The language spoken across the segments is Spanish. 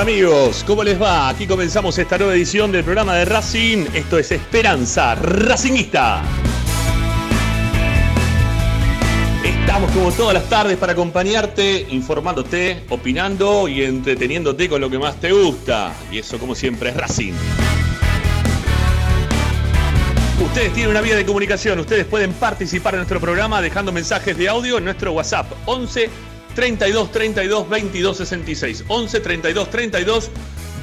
amigos, ¿cómo les va? Aquí comenzamos esta nueva edición del programa de Racing. Esto es Esperanza Racinguista. Estamos como todas las tardes para acompañarte, informándote, opinando y entreteniéndote con lo que más te gusta. Y eso como siempre es Racing. Ustedes tienen una vía de comunicación, ustedes pueden participar en nuestro programa dejando mensajes de audio en nuestro WhatsApp 11 32 32 22 66. 11 32 32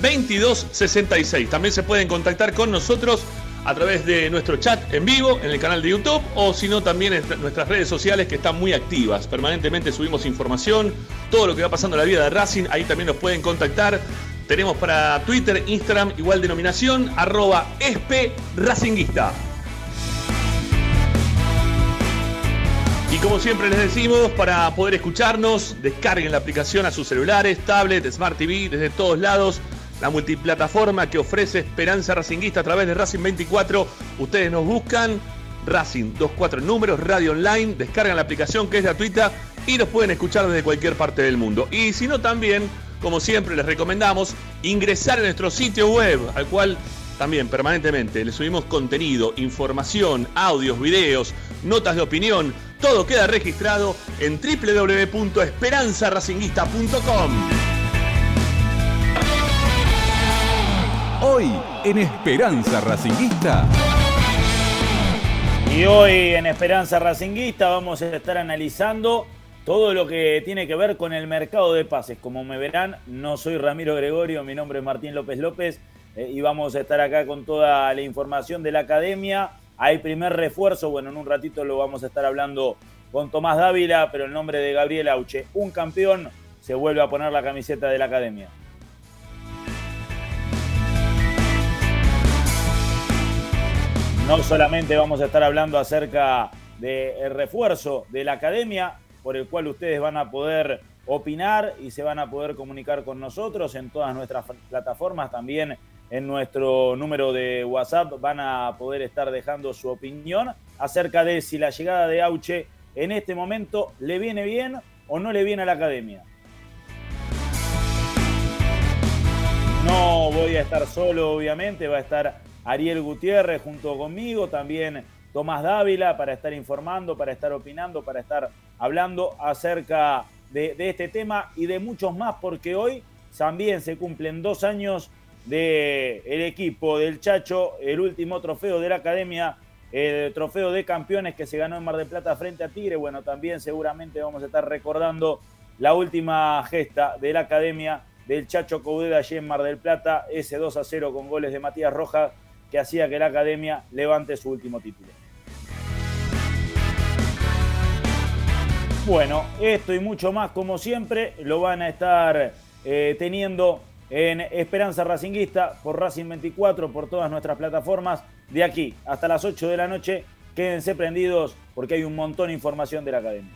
22 66. También se pueden contactar con nosotros a través de nuestro chat en vivo en el canal de YouTube o si no también en nuestras redes sociales que están muy activas. Permanentemente subimos información, todo lo que va pasando en la vida de Racing, ahí también nos pueden contactar. Tenemos para Twitter, Instagram, igual denominación, arroba esp racinguista. Como siempre les decimos, para poder escucharnos, descarguen la aplicación a sus celulares, tablet, Smart TV, desde todos lados. La multiplataforma que ofrece Esperanza Racinguista a través de Racing 24. Ustedes nos buscan Racing 24 números, radio online, descargan la aplicación que es gratuita y nos pueden escuchar desde cualquier parte del mundo. Y si no también, como siempre les recomendamos, ingresar a nuestro sitio web, al cual también permanentemente le subimos contenido, información, audios, videos, notas de opinión. Todo queda registrado en www.esperanzaracinguista.com. Hoy en Esperanza Racinguista. Y hoy en Esperanza Racinguista vamos a estar analizando todo lo que tiene que ver con el mercado de pases. Como me verán, no soy Ramiro Gregorio, mi nombre es Martín López López eh, y vamos a estar acá con toda la información de la academia. Hay primer refuerzo, bueno, en un ratito lo vamos a estar hablando con Tomás Dávila, pero el nombre de Gabriel Auche, un campeón, se vuelve a poner la camiseta de la academia. No solamente vamos a estar hablando acerca del refuerzo de la academia, por el cual ustedes van a poder opinar y se van a poder comunicar con nosotros en todas nuestras plataformas, también en nuestro número de WhatsApp van a poder estar dejando su opinión acerca de si la llegada de Auche en este momento le viene bien o no le viene a la academia. No voy a estar solo, obviamente, va a estar Ariel Gutiérrez junto conmigo, también Tomás Dávila para estar informando, para estar opinando, para estar hablando acerca de, de este tema y de muchos más, porque hoy también se cumplen dos años del el equipo del Chacho, el último trofeo de la academia, el trofeo de campeones que se ganó en Mar del Plata frente a Tigre. Bueno, también seguramente vamos a estar recordando la última gesta de la academia del Chacho Caudeda allí en Mar del Plata, ese 2 a 0 con goles de Matías Rojas que hacía que la academia levante su último título. Bueno, esto y mucho más, como siempre, lo van a estar eh, teniendo en Esperanza Racinguista por Racing 24, por todas nuestras plataformas, de aquí hasta las 8 de la noche. Quédense prendidos porque hay un montón de información de la academia.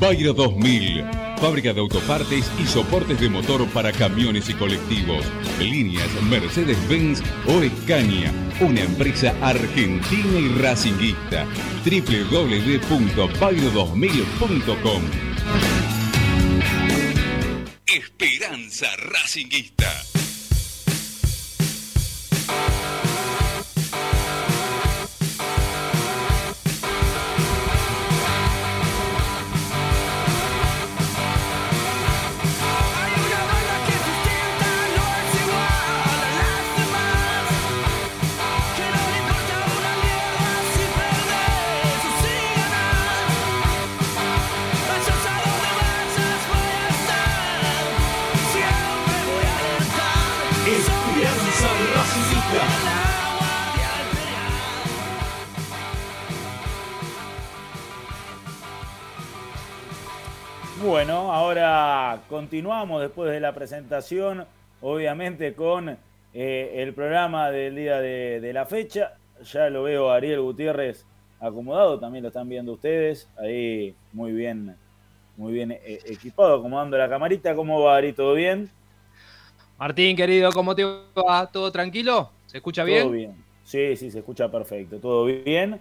Bayro 2000 fábrica de autopartes y soportes de motor para camiones y colectivos. Líneas Mercedes-Benz o Escaña, una empresa argentina y racinguista. www.bailo2000.com Esperanza Racinguista. Bueno, ahora continuamos después de la presentación, obviamente con eh, el programa del día de, de la fecha. Ya lo veo a Ariel Gutiérrez acomodado, también lo están viendo ustedes, ahí muy bien, muy bien eh, equipado, acomodando la camarita. ¿Cómo va Ari? ¿Todo bien? Martín, querido, ¿cómo te va? ¿Todo tranquilo? ¿Se escucha bien? Todo bien. Sí, sí, se escucha perfecto, todo bien.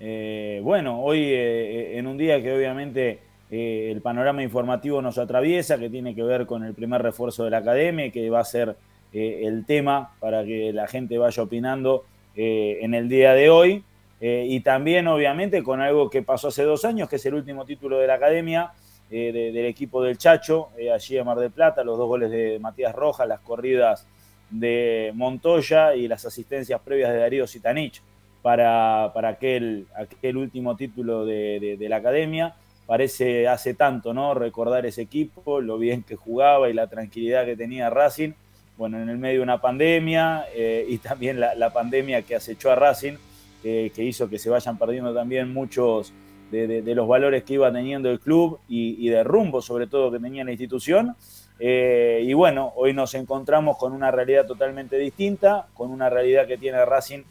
Eh, bueno, hoy eh, en un día que obviamente eh, el panorama informativo nos atraviesa, que tiene que ver con el primer refuerzo de la academia, que va a ser eh, el tema para que la gente vaya opinando eh, en el día de hoy. Y también, obviamente, con algo que pasó hace dos años, que es el último título de la academia, de- del equipo del Chacho, allí en Mar del Plata, los dos goles de Matías Rojas, las corridas de Montoya y las asistencias previas de Darío Sitanich para, para aquel, aquel último título de la academia. Parece hace tanto, ¿no? Recordar ese equipo, lo bien que jugaba y la tranquilidad que tenía Racing. Bueno, en el medio de una pandemia eh, y también la, pandemia que acechó a Racing, eh, que hizo que se vayan perdiendo también muchos de, los valores que iba teniendo el club y, y de rumbo, sobre todo, que tenía la institución. Eh, y bueno, hoy nos encontramos con una realidad totalmente distinta, con una realidad que tiene Racing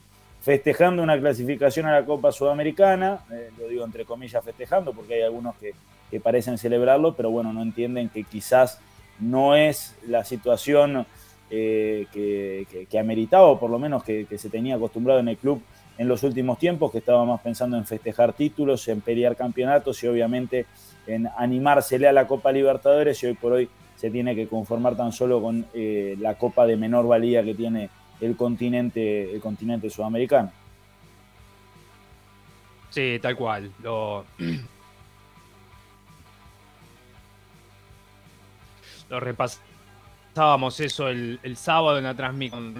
festejando una clasificación a la Copa Sudamericana, eh, lo digo entre comillas festejando, porque hay algunos que, parecen celebrarlo, pero bueno, no entienden que quizás no es la situación eh, que, que- que ameritaba, o por lo menos que, que se tenía acostumbrado en el club en los últimos tiempos, que estaba más pensando en festejar títulos, en pelear campeonatos y obviamente en animársele a la Copa Libertadores y hoy por hoy se tiene que conformar tan solo con eh, la copa de menor valía que tiene el continente, el continente sudamericano. Sí, tal cual. Lo, lo repasábamos eso el, el sábado en la transmisión.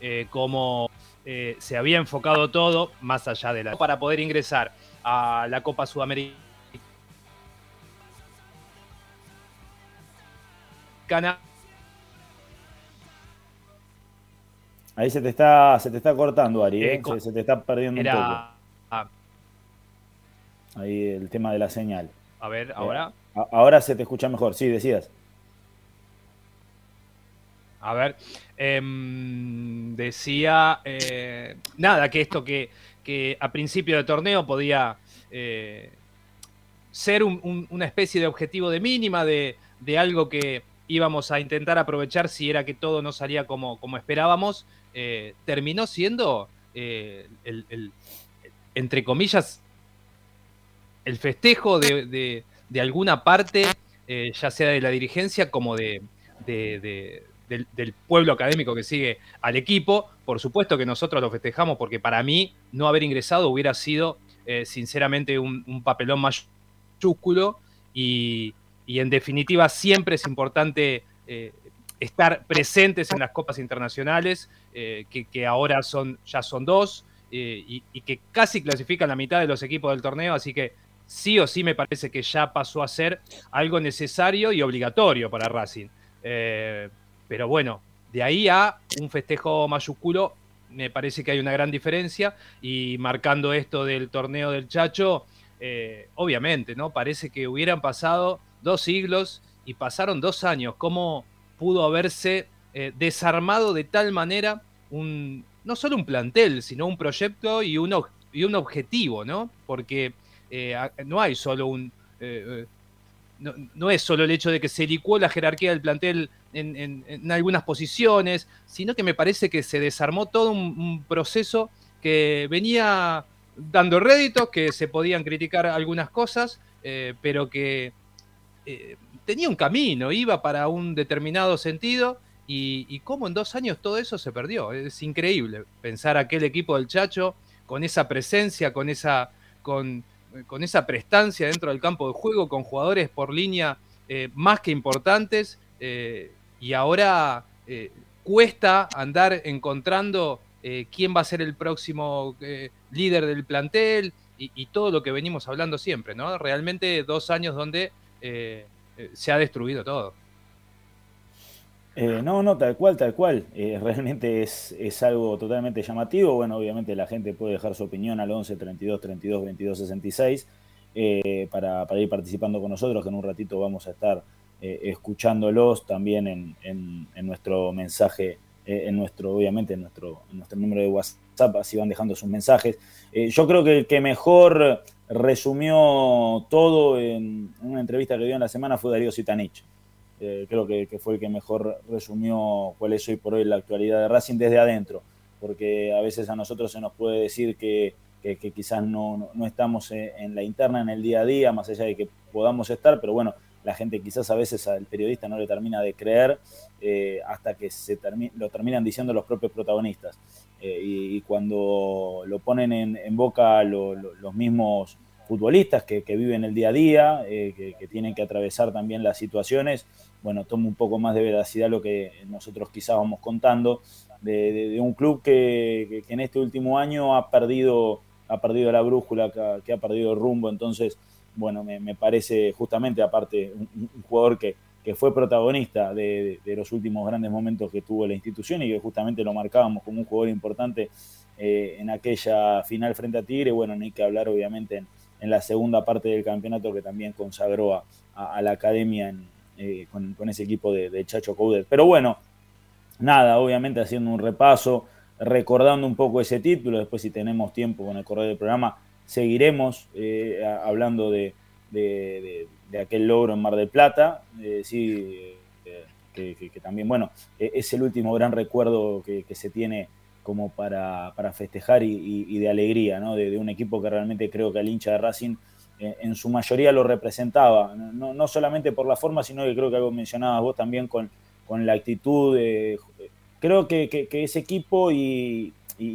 Eh, cómo eh, se había enfocado todo más allá de la. para poder ingresar a la Copa Sudamericana. Ahí se te está, se te está cortando, Ari, ¿eh? Eh, se, se te está perdiendo un Era. poco. Ahí el tema de la señal. A ver, ahora. A- ahora se te escucha mejor, sí, decías. A ver, em, decía, eh, nada, que esto que, que a principio de torneo podía eh, ser un- un- una especie de objetivo de mínima, de, de algo que íbamos a intentar aprovechar si era que todo no salía como, como esperábamos, eh, terminó siendo, eh, el, entre comillas, el festejo de, de- alguna parte, eh, ya sea de la dirigencia como de, de- de- del, pueblo académico que sigue al equipo. Por supuesto que nosotros lo festejamos porque para mí no haber ingresado hubiera sido sinceramente un, papelón mayúsculo y, y en definitiva siempre es importante estar presentes en las copas internacionales, eh, que, ahora son, ya son dos eh, y, que casi clasifican la mitad de los equipos del torneo, así que sí o sí me parece que ya pasó a ser algo necesario y obligatorio para Racing. Eh, pero bueno, de ahí a un festejo mayúsculo, me parece que hay una gran diferencia. Y marcando esto del torneo del Chacho, obviamente, ¿no? Parece que hubieran pasado dos siglos y pasaron dos años. ¿Cómo pudo haberse eh, desarmado de tal manera un, no solo un plantel, sino un proyecto y un, y un objetivo, ¿no? Porque eh, no hay solo un, eh, no, no es solo el hecho de que se licuó la jerarquía del plantel en, en- algunas posiciones, sino que me parece que se desarmó todo un, proceso que venía dando réditos, que se podían criticar algunas cosas, pero que eh, tenía un camino, iba para un determinado sentido. Y, y cómo en dos años todo eso se perdió. Es increíble pensar aquel equipo del Chacho con esa presencia, con esa, con, con esa prestancia dentro del campo de juego, con jugadores por línea eh, más que importantes, eh, y ahora cuesta andar encontrando quién va a ser el próximo líder del plantel y, y todo lo que venimos hablando siempre, ¿no? Realmente dos años donde eh, eh, se ha destruido todo. Eh, no, no, tal cual, tal cual. Realmente es, es algo totalmente llamativo. Bueno, obviamente la gente puede dejar su opinión al 11 32 32 22 66 eh, para, para ir participando con nosotros, que en un ratito vamos a estar escuchándolos también en, en- nuestro mensaje, en nuestro, obviamente, en nuestro, en nuestro número de WhatsApp, así van dejando sus mensajes. Yo creo que el que mejor resumió todo en, una entrevista que dio en la semana fue Darío Sitanich. Eh, creo que, fue el que mejor resumió cuál es hoy por hoy la actualidad de Racing desde adentro, porque a veces a nosotros se nos puede decir que, que- quizás no, no- estamos en, en la interna, en el día a día, más allá de que podamos estar, pero bueno, la gente quizás a veces al periodista no le termina de creer eh, hasta que se termi- lo terminan diciendo los propios protagonistas. Eh, y, cuando lo ponen en, boca lo- lo- los mismos futbolistas que, viven el día a día, eh, que, tienen que atravesar también las situaciones, bueno, toma un poco más de veracidad lo que nosotros quizás vamos contando de, un club que, en este último año ha perdido, ha perdido la brújula, que ha, perdido el rumbo, entonces, bueno, me, me parece justamente, aparte, un, un jugador que, que fue protagonista de, los últimos grandes momentos que tuvo la institución y que justamente lo marcábamos como un jugador importante eh, en aquella final frente a Tigre, bueno, no hay que hablar obviamente en, la segunda parte del campeonato que también consagró a, la academia eh, con, ese equipo de, Chacho Coudet. Pero bueno, nada, obviamente haciendo un repaso, recordando un poco ese título, después si tenemos tiempo con el correo del programa, seguiremos eh, hablando de- de- aquel logro en Mar del Plata, sí, eh, que, también, bueno, eh, es el último gran recuerdo que, se tiene como para, para festejar y, de alegría, ¿no? De, un equipo que realmente creo que al hincha de Racing eh, en su mayoría lo representaba, no, no solamente por la forma, sino que creo que algo mencionabas vos también con, con la actitud. de- creo que, ese equipo y,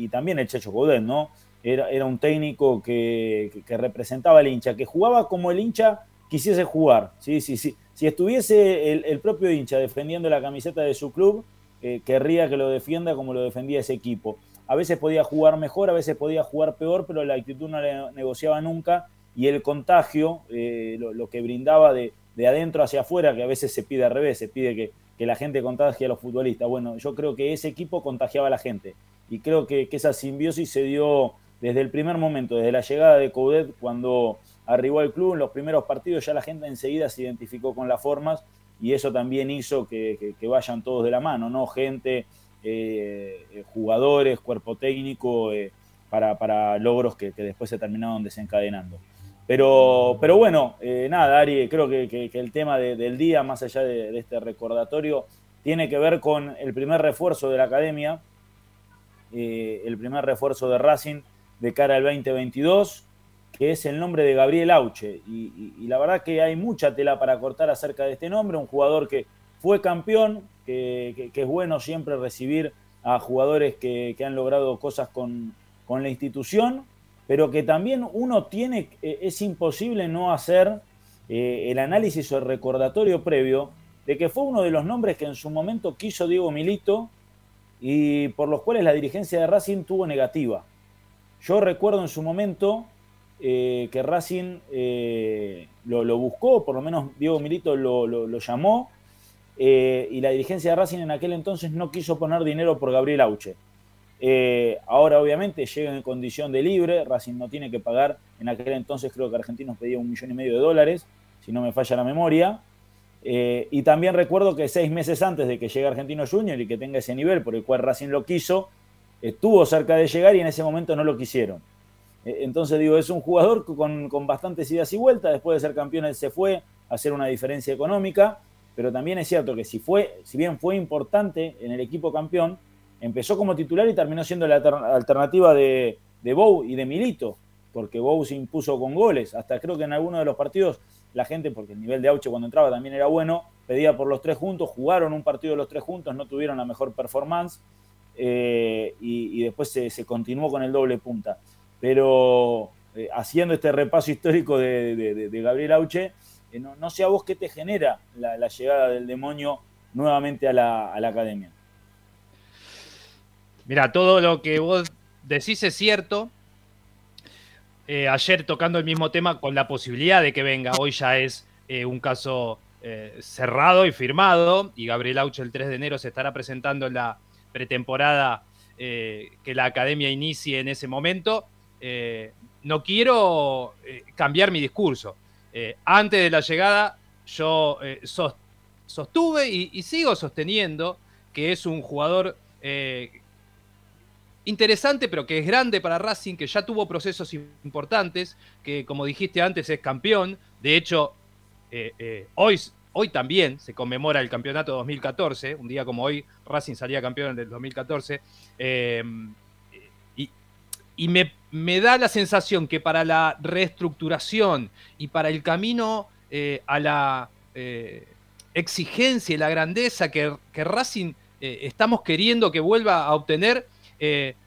también el Checho Coudet, ¿no? Era, era un técnico que- que representaba al hincha, que jugaba como el hincha quisiese jugar. ¿sí? Sí, sí. Si estuviese el, propio hincha defendiendo la camiseta de su club, eh, querría que lo defienda como lo defendía ese equipo. A veces podía jugar mejor, a veces podía jugar peor, pero la actitud no le negociaba nunca y el contagio, eh, lo, lo que brindaba de, de adentro hacia afuera, que a veces se pide al revés, se pide que, que la gente contagie a los futbolistas. Bueno, yo creo que ese equipo contagiaba a la gente y creo que, que esa simbiosis se dio desde el primer momento, desde la llegada de Coudet, cuando arribó al club, en los primeros partidos ya la gente enseguida se identificó con las formas y eso también hizo que, que- vayan todos de la mano, ¿no? Gente, eh, eh, jugadores, cuerpo técnico, eh, para, para logros que, después se terminaron desencadenando. Pero, pero bueno, nada, Ari, creo que, el tema de- del día, más allá de, este recordatorio, tiene que ver con el primer refuerzo de la academia, el primer refuerzo de Racing de cara al 2022, que es el nombre de Gabriel Auche. Y, la verdad que hay mucha tela para cortar acerca de este nombre, un jugador que fue campeón, que, es bueno siempre recibir a jugadores que, que han logrado cosas con, con la institución, pero que también uno tiene, eh, es imposible no hacer eh, el análisis o el recordatorio previo de que fue uno de los nombres que en su momento quiso Diego Milito y por los cuales la dirigencia de Racing tuvo negativa. Yo recuerdo en su momento eh, que Racing eh, lo, buscó, por lo menos Diego Milito lo, llamó, eh, y la dirigencia de Racing en aquel entonces no quiso poner dinero por Gabriel Auche. Ahora obviamente llega en condición de libre, Racing no tiene que pagar, en aquel entonces creo que Argentinos pedía un millón y medio de dólares, si no me falla la memoria. Y también recuerdo que seis meses antes de que llegue Argentino Junior y que tenga ese nivel por el cual Racing lo quiso, estuvo cerca de llegar y en ese momento no lo quisieron. Eh, Entonces digo, es un jugador con, con bastantes idas y vueltas, después de ser campeón él se fue hacer una diferencia económica, pero también es cierto que si, fue, si bien fue importante en el equipo campeón, empezó como titular y terminó siendo la alter- alternativa de, de Bou y de Milito, porque Bou se impuso con goles. Hasta creo que en algunos de los partidos la gente, porque el nivel de Auche cuando entraba también era bueno, pedía por los tres juntos, jugaron un partido los tres juntos, no tuvieron la mejor performance eh, y, después se continuó con el doble punta. Pero eh, haciendo este repaso histórico de, Gabriel Auche, eh, no, sé a vos qué te genera la, llegada del demonio nuevamente a la, academia. Mira, todo lo que vos decís es cierto. Eh, ayer tocando el mismo tema con la posibilidad de que venga, hoy ya es un caso cerrado y firmado y Gabriel Auche el 3 de enero se estará presentando en la pretemporada que la academia inicie en ese momento. Eh, no quiero eh, cambiar mi discurso. Eh, antes de la llegada yo sos- sostuve y, y sigo sosteniendo que es un jugador interesante, pero que es grande para Racing, que ya tuvo procesos importantes, que como dijiste antes es campeón. De hecho, hoy, hoy también se conmemora el campeonato 2014, un día como hoy Racing salía campeón del 2014. eh, y y me, me da la sensación que para la reestructuración y para el camino eh, a la eh, exigencia y la grandeza que, que Racing eh, estamos queriendo que vuelva a obtener,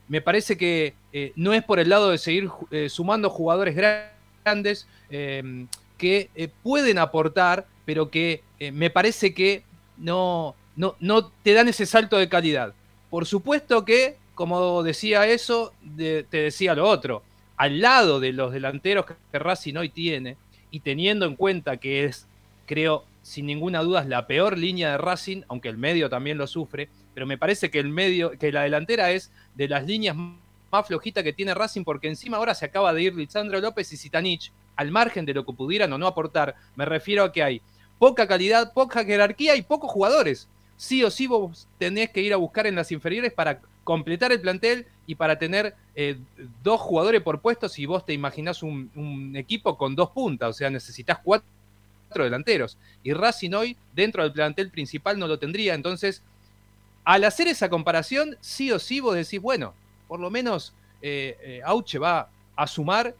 me parece que no es por el lado de seguir sumando jugadores gra- grandes que pueden aportar, pero que me parece que no, no, no te dan ese salto de calidad. Por supuesto que, como decía eso, de- te decía lo otro. Al lado de los delanteros que, Racing hoy tiene, y teniendo en cuenta que es, creo, sin ninguna duda, es la peor línea de Racing, aunque el medio también lo sufre, pero me parece que el medio, que la delantera es de las líneas más flojitas que tiene Racing, porque encima ahora se acaba de ir Lisandro López y Sitanich, al margen de lo que pudieran o no aportar. Me refiero a que hay poca calidad, poca jerarquía y pocos jugadores. Sí o sí vos tenés que ir a buscar en las inferiores para completar el plantel y para tener eh, dos jugadores por puesto si vos te imaginás un, equipo con dos puntas, o sea, necesitas cuatro delanteros. Y Racing hoy, dentro del plantel principal, no lo tendría. Entonces, al hacer esa comparación, sí o sí vos decís, bueno, por lo menos eh, eh, Auche va a sumar.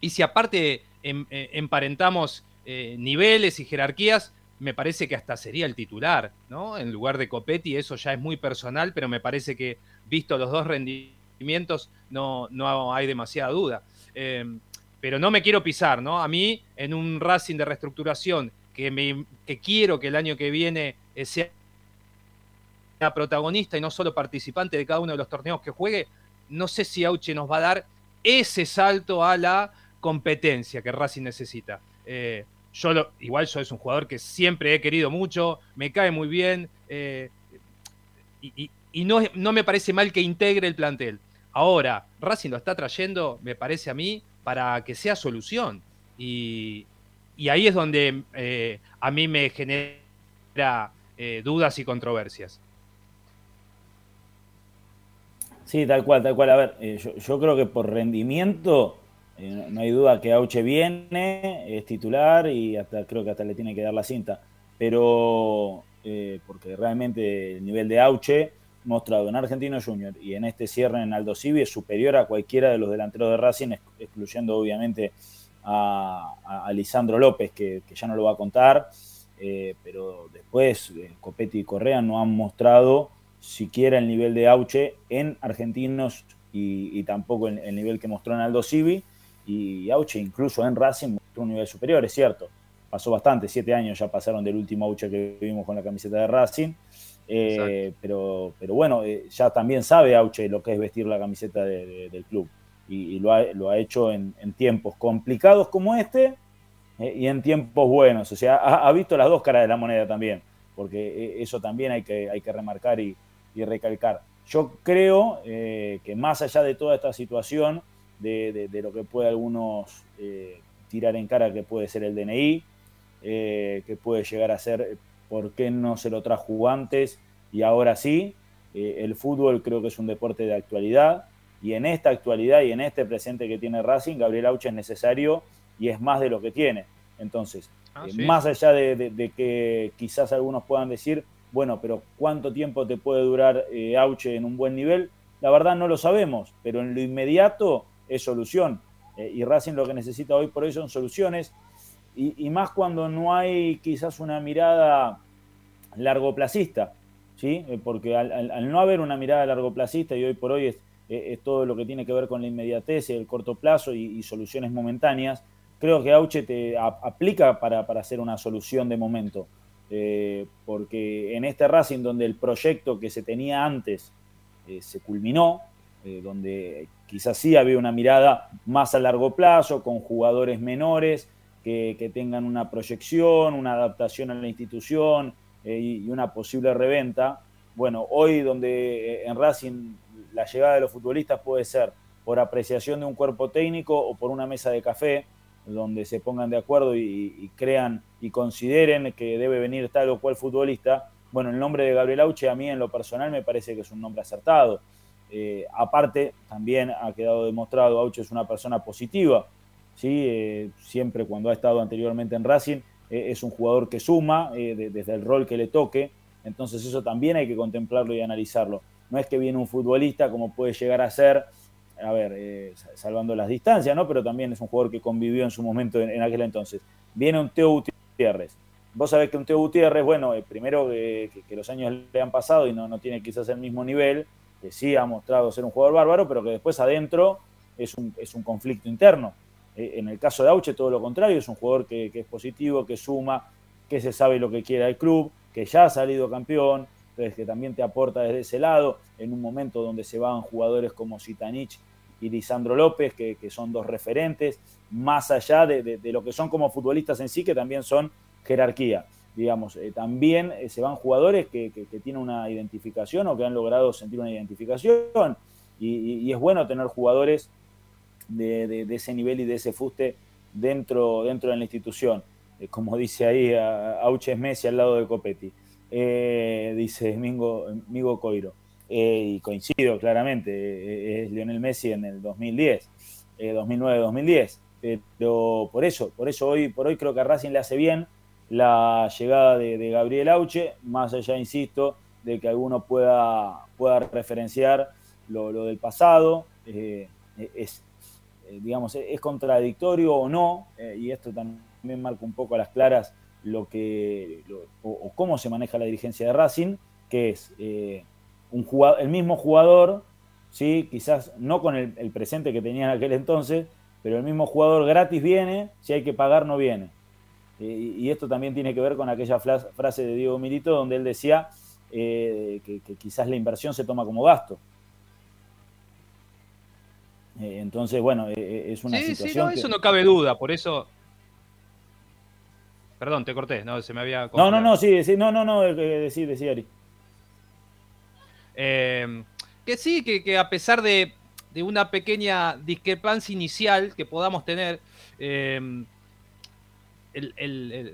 Y si aparte em- eh, emparentamos eh, niveles y jerarquías, me parece que hasta sería el titular, ¿no? En lugar de Copetti, eso ya es muy personal, pero me parece que, visto los dos rendimientos, no, no hay demasiada duda. Eh, pero no me quiero pisar, ¿no? A mí, en un Racing de reestructuración, que, me, que quiero que el año que viene eh, sea protagonista y no solo participante de cada uno de los torneos que juegue, no sé si Auche nos va a dar ese salto a la competencia que Racing necesita. Eh, yo lo- igual yo es un jugador que siempre he querido mucho, me cae muy bien eh, y, no, no me parece mal que integre el plantel. Ahora, Racing lo está trayendo, me parece a mí, para que sea solución. Y, y ahí es donde eh, a mí me genera eh, dudas y controversias. Sí, tal cual, tal cual. A ver, yo, yo creo que por rendimiento, eh, no- hay duda que Auche viene, es titular y hasta creo que hasta le tiene que dar la cinta. Pero eh, porque realmente el nivel de Auche mostrado en Argentino Junior y en este cierre en Aldo Civi es superior a cualquiera de los delanteros de Racing, ex- excluyendo obviamente a, Lisandro López, que, ya no lo va a contar. Eh, pero después eh, Copetti y Correa no han mostrado siquiera el nivel de Auche en argentinos y, y tampoco el, el nivel que mostró en Aldo Civi. Y Auche incluso en Racing mostró un nivel superior, es cierto. Pasó bastante, siete años ya pasaron del último Auche que vimos con la camiseta de Racing. Eh, pero, pero bueno, eh, ya también sabe Auche lo que es vestir la camiseta de- de- del club. Y, y lo, ha, lo ha hecho en, en tiempos complicados como este eh, y en tiempos buenos. O sea, ha, ha visto las dos caras de la moneda también, porque eso también hay que, hay que remarcar y, y recalcar. Yo creo que más allá de toda esta situación, de, de- de lo que puede algunos eh, tirar en cara que puede ser el DNI, eh, que puede llegar a ser por qué no se lo trajo antes y ahora sí, eh, el fútbol creo que es un deporte de actualidad y en esta actualidad y en este presente que tiene Racing, Gabriel Auche es necesario y es más de lo que tiene. Entonces, Ah, Eh. Más allá de, de- de que quizás algunos puedan decir, bueno, pero ¿cuánto tiempo te puede durar eh, Auche en un buen nivel? La verdad no lo sabemos, pero en lo inmediato es solución. Eh, y Racing lo que necesita hoy por hoy son soluciones. Y, más cuando no hay quizás una mirada largoplacista, ¿sí? Eh, porque al, no haber una mirada largoplacista y hoy por hoy es, es todo lo que tiene que ver con la inmediatez y el corto plazo y, soluciones momentáneas, creo que Auche te aplica para, para hacer una solución de momento. Eh, porque en este Racing donde el proyecto que se tenía antes se culminó, eh, donde quizás sí había una mirada más a largo plazo, con jugadores menores que, tengan una proyección, una adaptación a la institución eh, y, y una posible reventa. Bueno, hoy donde eh, en Racing la llegada de los futbolistas puede ser por apreciación de un cuerpo técnico o por una mesa de café, donde se pongan de acuerdo y, y crean y consideren que debe venir tal o cual futbolista. Bueno, el nombre de Gabriel Auche a mí en lo personal me parece que es un nombre acertado. Eh, aparte, también ha quedado demostrado, Auche es una persona positiva, ¿sí? Eh, siempre cuando ha estado anteriormente en Racing, eh, es un jugador que suma de- desde el rol que le toque, entonces eso también hay que contemplarlo y analizarlo. No es que viene un futbolista como puede llegar a ser, a ver, salvando las distancias, ¿no? Pero también es un jugador que convivió en su momento en, aquel entonces. Viene un Teo Gutiérrez. Vos sabés que un Teo Gutiérrez, bueno, primero que- que los años le han pasado y no, no tiene quizás el mismo nivel, que sí ha mostrado ser un jugador bárbaro, pero que después adentro es un, es un conflicto interno. Eh, en el caso de Auche, todo lo contrario, es un jugador que, es positivo, que suma, que se sabe lo que quiere el club, que ya ha salido campeón, entonces que también te aporta desde ese lado, en un momento donde se van jugadores como Zitanich y Lisandro López, que, que son dos referentes, más allá de, de- de lo que son como futbolistas en sí, que también son jerarquía. Digamos, Eh, también eh, se van jugadores que, que- que tienen una identificación o que han logrado sentir una identificación. Y, y- y es bueno tener jugadores de, de- de ese nivel y de ese fuste dentro, dentro de la institución. Eh, como dice ahí Auches Messi al lado de Copetti. Eh, dice Mingo, Migo Coiro. Eh, y coincido claramente, eh, es Lionel Messi en el 2010, eh, 2009-2010. Pero por eso, por eso hoy, por hoy creo que a Racing le hace bien la llegada de, Gabriel Auche, más allá, insisto, de que alguno pueda, pueda referenciar lo, del pasado. eh, es, eh, digamos, es contradictorio o no, eh, y esto también marca un poco a las claras lo que, lo- o, cómo se maneja la dirigencia de Racing, que es un jugador, el mismo jugador, ¿sí? quizás no con el, el presente que tenía en aquel entonces, pero el mismo jugador gratis viene, si hay que pagar no viene. Eh, y, esto también tiene que ver con aquella frase de Diego Milito donde él decía eh, que, que quizás la inversión se toma como gasto. Eh, entonces, bueno, eh, eh, es una Sí, sí, situación. no, que- eso no cabe duda, por eso. Perdón, te corté, no, se me había. No, no, no, sí, sí, no, no, no, eh, eh, decí, decí, Ari. Eh, que sí, que, que a pesar de, de una pequeña discrepancia inicial que podamos tener, eh,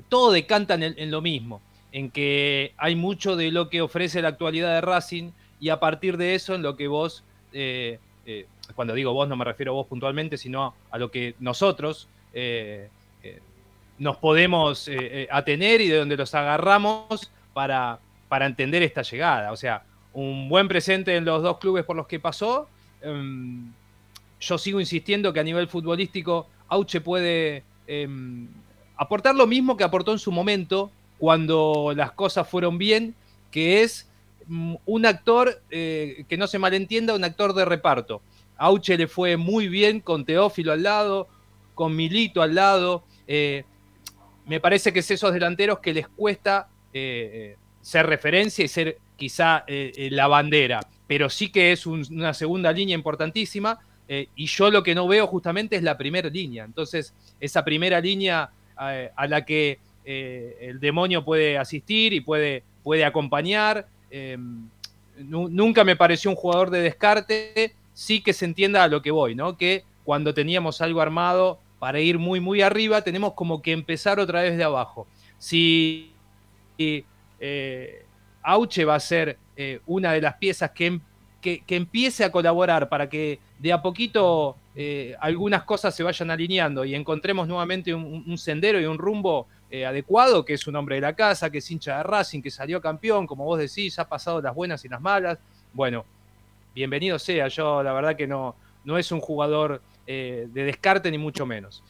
todo decanta en, lo mismo, en que hay mucho de lo que ofrece la actualidad de Racing y a partir de eso en lo que vos, eh, eh, cuando digo vos no me refiero a vos puntualmente, sino a lo que nosotros eh, nos podemos atener y de donde los agarramos para, para entender esta llegada. O sea, un buen presente en los dos clubes por los que pasó. Em, yo sigo insistiendo que a nivel futbolístico Auche puede em, aportar lo mismo que aportó en su momento cuando las cosas fueron bien, que es mm, un actor, eh, que no se malentienda, un actor de reparto. Auche le fue muy bien con Teófilo al lado, con Milito al lado. eh, me parece que es esos delanteros que les cuesta eh, ser referencia y ser quizá la bandera, pero sí que es un- una segunda línea importantísima. y yo lo que no veo justamente es la primera línea. Entonces, esa primera línea a la que eh, el demonio puede asistir y puede, puede acompañar. nu- nunca me pareció un jugador de descarte, sí que se entienda a lo que voy, ¿no? Que cuando teníamos algo armado para ir muy, muy arriba, tenemos como que empezar otra vez de abajo. Si si, eh, Auche va a ser eh, una de las piezas que, em- que, empiece a colaborar para que de a poquito eh, algunas cosas se vayan alineando y encontremos nuevamente un, sendero y un rumbo, eh, adecuado, que es un hombre de la casa, que es hincha de Racing, que salió campeón, como vos decís, ha pasado las buenas y las malas. Bueno, bienvenido sea. Yo la verdad que no, no es un jugador eh, de descarte ni mucho menos.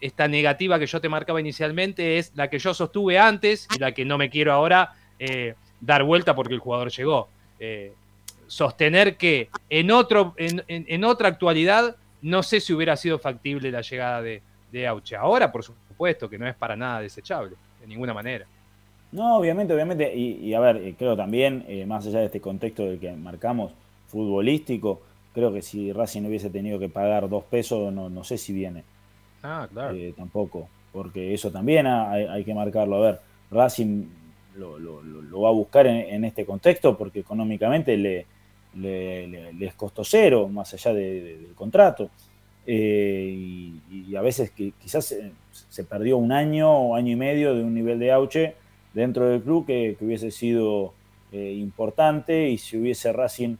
Esta negativa que yo te marcaba inicialmente es la que yo sostuve antes y la que no me quiero ahora dar vuelta porque el jugador llegó. Sostener que en, otro, en, en- en otra actualidad no sé si hubiera sido factible la llegada de, de Auche. Ahora, por supuesto, que no es para nada desechable, de ninguna manera. No, obviamente, obviamente. Y, y a ver, eh, creo también, eh, más allá de este contexto del que marcamos, futbolístico, creo que si Racing no hubiese tenido que pagar dos pesos, no, no sé si viene. Ah, claro. eh, tampoco, porque eso también ha- hay, hay que marcarlo. A ver, Racing lo, lo- lo- lo va a buscar en, en este contexto porque económicamente le, le- le- les costó cero, más allá de- de- del contrato. Eh, y, a veces que quizás se, se perdió un año o año y medio de un nivel de auche dentro del club que, que hubiese sido eh, importante y si hubiese Racing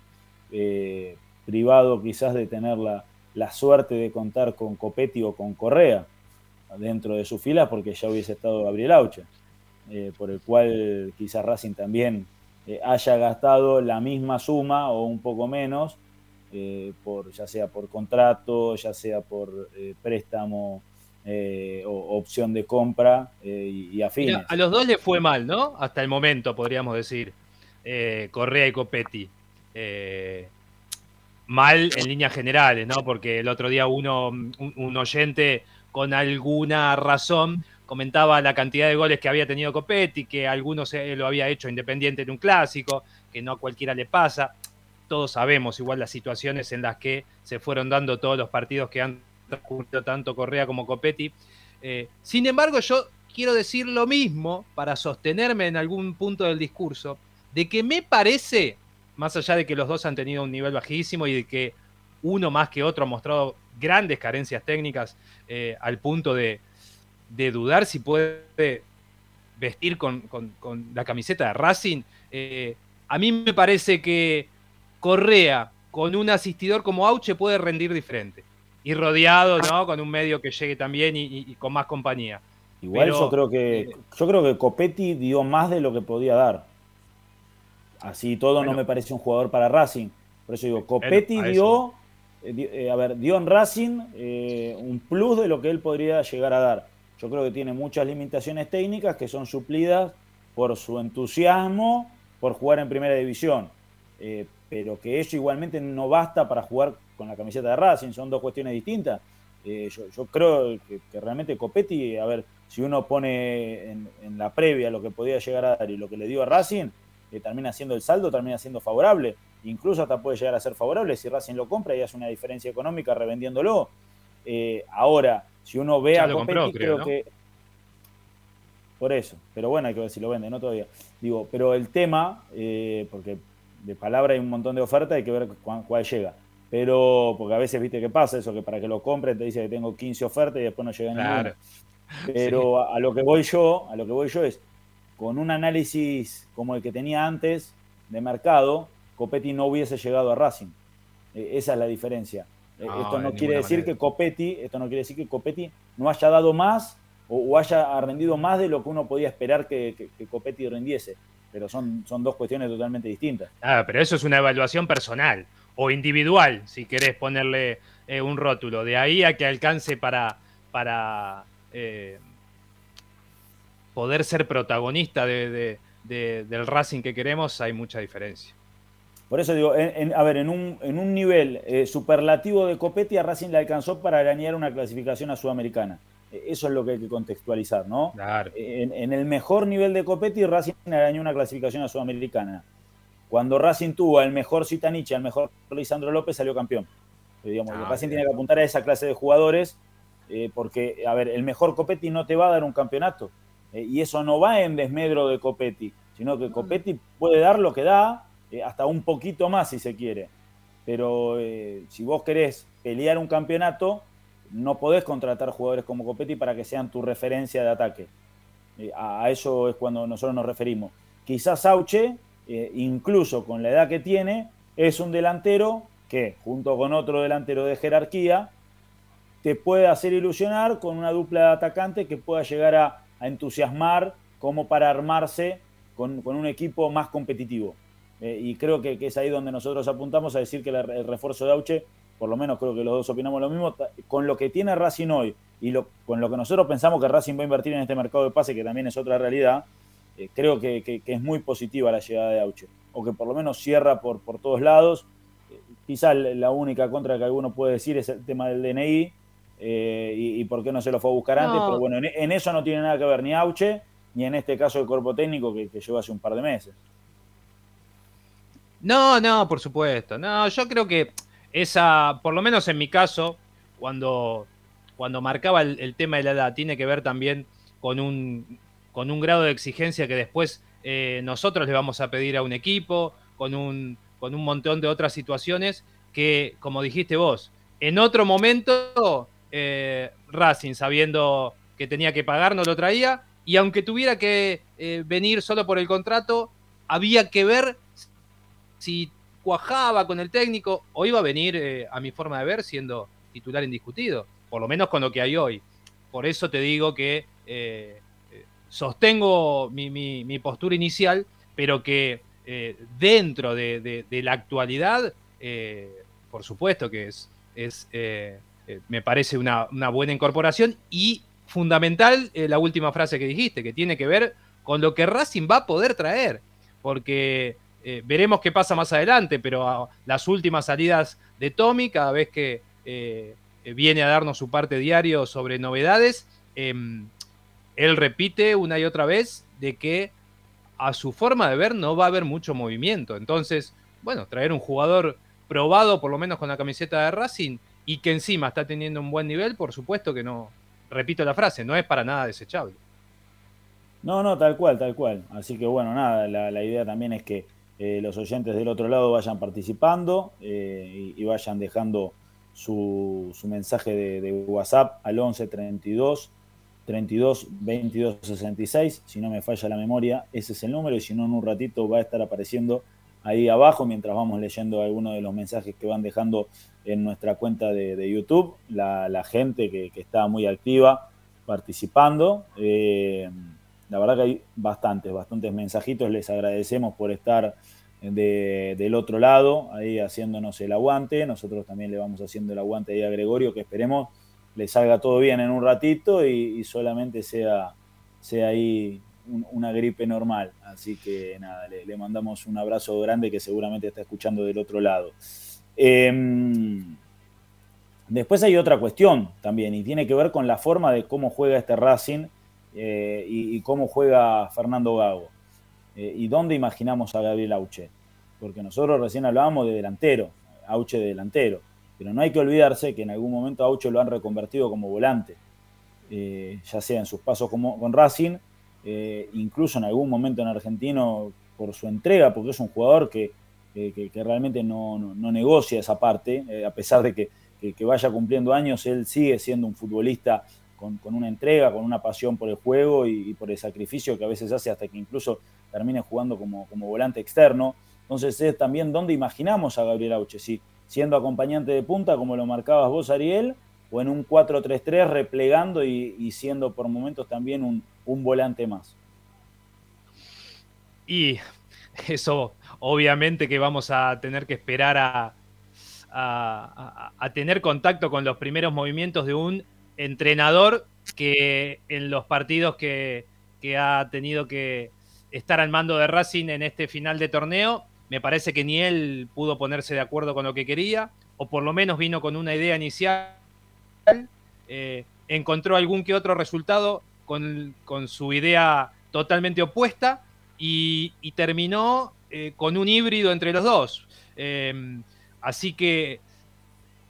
eh, privado quizás de tener la, la suerte de contar con Copetti o con Correa dentro de su fila porque ya hubiese estado Gabriel Auche, eh, por el cual quizás Racing también eh, haya gastado la misma suma o un poco menos, eh, por, ya sea por contrato, ya sea por eh, préstamo o opción de compra y, y afines. Mira, a los dos le fue mal, ¿no? Hasta el momento, podríamos decir. Correa y Copetti. Mal en líneas generales, ¿no? Porque el otro día uno, un, un oyente con alguna razón comentaba la cantidad de goles que había tenido Copetti, que algunos eh, lo había hecho independiente en un clásico, que no a cualquiera le pasa. Todos sabemos igual las situaciones en las que se fueron dando todos los partidos que han transcurrido tanto Correa como Copetti. Eh, sin embargo, yo quiero decir lo mismo para sostenerme en algún punto del discurso, de que me parece, más allá de que los dos han tenido un nivel bajísimo y de que uno más que otro ha mostrado grandes carencias técnicas eh, al punto de, de dudar si puede vestir con, con- con la camiseta de Racing, eh, a mí me parece que Correa con un asistidor como Auche puede rendir diferente. Y rodeado, ¿no? Con un medio que llegue también y, y- y con más compañía. Igual Pero, yo creo que eh, yo creo que Copetti dio más de lo que podía dar. Así todo Bueno. no me parece un jugador para Racing. Por eso digo, Copetti a dio, eh, eh, a ver, dio en Racing eh, un plus de lo que él podría llegar a dar. Yo creo que tiene muchas limitaciones técnicas que son suplidas por su entusiasmo por jugar en primera división. Eh, pero que eso igualmente no basta para jugar con la camiseta de Racing, son dos cuestiones distintas. Eh, yo, creo que, que realmente Copetti, a ver, si uno pone en, en la previa lo que podía llegar a dar y lo que le dio a Racing, eh, termina siendo el saldo, termina siendo favorable. Incluso hasta puede llegar a ser favorable si Racing lo compra y hace una diferencia económica revendiéndolo. Eh, ahora, si uno ve Ya a Copetti, compró, creo, creo ¿no? que. Por eso, pero bueno, hay que ver si lo vende, no todavía. Digo, pero el tema, eh, porque de palabra hay un montón de ofertas, hay que ver cuál, cuál llega. Pero, porque a veces viste qué pasa, eso que para que lo compren te dice que tengo 15 ofertas y después no llega Claro. ninguna. Pero a, a lo que voy yo, a lo que voy yo es, con un análisis como el que tenía antes de mercado, Copetti no hubiese llegado a Racing. Eh, esa es la diferencia. Eh, No, esto de no quiere decir manera. que Copetti, esto no quiere decir que Copetti no haya dado más o, o haya rendido más de lo que uno podía esperar que, que, que Copetti rindiese. Pero son, son dos cuestiones totalmente distintas. Ah, pero eso es una evaluación personal o individual, si querés ponerle eh, un rótulo. De ahí a que alcance para, para eh, poder ser protagonista de- de- de- del Racing que queremos, hay mucha diferencia. Por eso digo, en- en- a ver, en un, en un nivel eh, superlativo de Copetti, a Racing le alcanzó para arañar una clasificación a Sudamericana. Eh, eso es lo que hay que contextualizar, ¿no? Claro. En, en el mejor nivel de Copetti, Racing arañó una clasificación a Sudamericana. Cuando Racing tuvo al mejor Zitanich, al mejor Lisandro López, salió campeón. Digamos, Ah, Racing bien. tiene que apuntar a esa clase de jugadores, eh, porque, a ver, el mejor Copetti no te va a dar un campeonato. Eh, y eso no va en desmedro de Copetti, sino que Copetti puede dar lo que da, eh, hasta un poquito más si se quiere. Pero eh, si vos querés pelear un campeonato, no podés contratar jugadores como Copetti para que sean tu referencia de ataque. Eh, a, eso es cuando nosotros nos referimos. Quizás Sauche, incluso con la edad que tiene, es un delantero que, junto con otro delantero de jerarquía, te puede hacer ilusionar con una dupla de atacantes que pueda llegar a, entusiasmar como para armarse con un equipo más competitivo. Eh, y creo que, que es ahí donde nosotros apuntamos a decir que la- el refuerzo de Auche, por lo menos creo que los dos opinamos lo mismo, con lo que tiene Racing hoy y lo- con lo que nosotros pensamos que Racing va a invertir en este mercado de pase, que también es otra realidad, eh, creo que, que- que es muy positiva la llegada de Auche, o que por lo menos cierra por, por todos lados. Eh, quizá la única contra que alguno puede decir es el tema del DNI y, y por qué no se lo fue a buscar antes, No. pero bueno, en, en eso no tiene nada que ver ni Auche, ni en este caso el cuerpo técnico que, que llegó hace un par de meses. No, no, por supuesto. No, yo creo que esa, por lo menos en mi caso, cuando, cuando marcaba el, tema de la edad, tiene que ver también con un, con un grado de exigencia que después eh, nosotros le vamos a pedir a un equipo, con un, con un montón de otras situaciones que, como dijiste vos, en otro momento eh, Racing, sabiendo que tenía que pagar, no lo traía, y aunque tuviera que eh, venir solo por el contrato, había que ver si cuajaba con el técnico o iba a venir, eh, a mi forma de ver, siendo titular indiscutido, por lo menos con lo que hay hoy. Por eso te digo que eh, eh, sostengo mi, postura inicial, pero que dentro de, la actualidad, por supuesto que es, me parece una, una buena incorporación y fundamental la última frase que dijiste, que tiene que ver con lo que Racing va a poder traer, porque eh, veremos qué pasa más adelante, pero las últimas salidas de Tommy, cada vez que eh, viene a darnos su parte diario sobre novedades, em, él repite una y otra vez de que a su forma de ver no va a haber mucho movimiento. Entonces, bueno, traer un jugador probado, por lo menos con la camiseta de Racing, y que encima está teniendo un buen nivel, por supuesto que no, repito la frase, no es para nada desechable. No, no, tal cual, tal cual. Así que bueno, nada, la idea también es que eh, los oyentes del otro lado vayan participando eh, y, vayan dejando su, su mensaje de, WhatsApp al 11 32 32 22 66. Si no me falla la memoria, ese es el número y si no, en un ratito va a estar apareciendo ahí abajo mientras vamos leyendo algunos de los mensajes que van dejando en nuestra cuenta de, YouTube, la, gente que, que está muy activa participando. Eh, la verdad que hay bastantes, bastantes mensajitos. Les agradecemos por estar de- del otro lado, ahí haciéndonos el aguante. Nosotros también le vamos haciendo el aguante ahí a Gregorio, que esperemos le salga todo bien en un ratito y, solamente sea, sea ahí un- una gripe normal. Así que nada, le, le mandamos un abrazo grande que seguramente está escuchando del otro lado. Em, Después hay otra cuestión también, y tiene que ver con la forma de cómo juega este Racing eh, y, cómo juega Fernando Gago. Eh, y dónde imaginamos a Gabriel Auche. Porque nosotros recién hablábamos de delantero, Auche de delantero. Pero no hay que olvidarse que en algún momento Auche lo han reconvertido como volante. Eh, ya sea en sus pasos como, con Racing, incluso en algún momento en Argentino por su entrega, porque es un jugador que, que- que- realmente no, no- no negocia esa parte, a pesar de que- que vaya cumpliendo años, él sigue siendo un futbolista con, con una entrega, con una pasión por el juego y, por el sacrificio que a veces hace hasta que incluso termine jugando como, como volante externo. Entonces es también dónde imaginamos a Gabriel Auche, si siendo acompañante de punta, como lo marcabas vos, Ariel, o en un 4-3-3 replegando y, siendo por momentos también un, un volante más. Y eso, obviamente que vamos a tener que esperar a- a tener contacto con los primeros movimientos de un entrenador que en los partidos que, que ha tenido que estar al mando de Racing en este final de torneo, me parece que ni él pudo ponerse de acuerdo con lo que quería, o por lo menos vino con una idea inicial, eh, encontró algún que otro resultado con, con su idea totalmente opuesta y, terminó eh, con un híbrido entre los dos. Eh, así que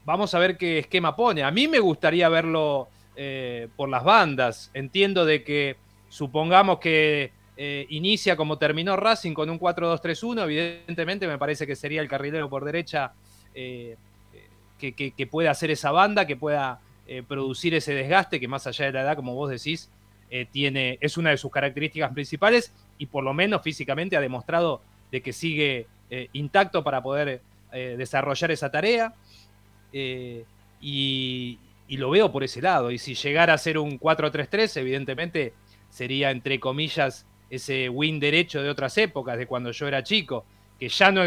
vamos a ver qué esquema pone. A mí me gustaría verlo eh, por las bandas. Entiendo de que supongamos que eh, inicia como terminó Racing con un 4-2-3-1, evidentemente me parece que sería el carrilero por derecha eh, que, que- pueda hacer esa banda, que pueda producir ese desgaste, que más allá de la edad, como vos decís, tiene, es una de sus características principales y por lo menos físicamente ha demostrado de que sigue intacto para poder desarrollar esa tarea. Eh, y, lo veo por ese lado. Y si llegara a ser un 4-3-3, evidentemente sería, entre comillas, ese win derecho de otras épocas, de cuando yo era chico, que ya no,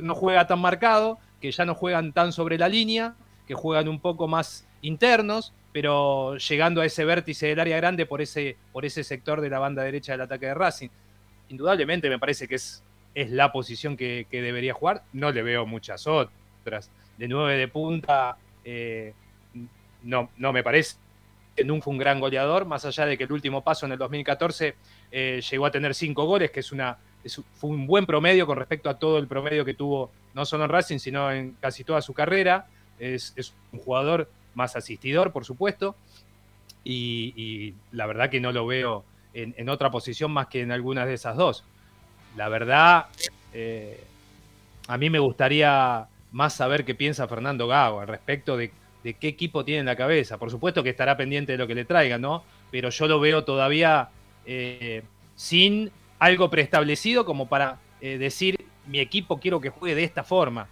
no juega tan marcado, que ya no juegan tan sobre la línea, que juegan un poco más internos, pero llegando a ese vértice del área grande por ese, por ese sector de la banda derecha del ataque de Racing. Indudablemente me parece que es, es la posición que debería jugar. No le veo muchas otras. De 9 de punta, eh, no, no me parece que nunca fue un gran goleador, más allá de que el último paso en el 2014 eh, llegó a tener 5 goles, que es una, fue un buen promedio con respecto a todo el promedio que tuvo, no solo en Racing, sino en casi toda su carrera. Es, un jugador más asistidor, por supuesto, y, la verdad que no lo veo en, en, otra posición más que en algunas de esas dos. La verdad, eh, a mí me gustaría más saber qué piensa Fernando Gago al respecto de, qué equipo tiene en la cabeza. Por supuesto que estará pendiente de lo que le traigan, ¿no? Pero yo lo veo todavía eh, sin algo preestablecido como para eh, decir, mi equipo quiero que juegue de esta forma.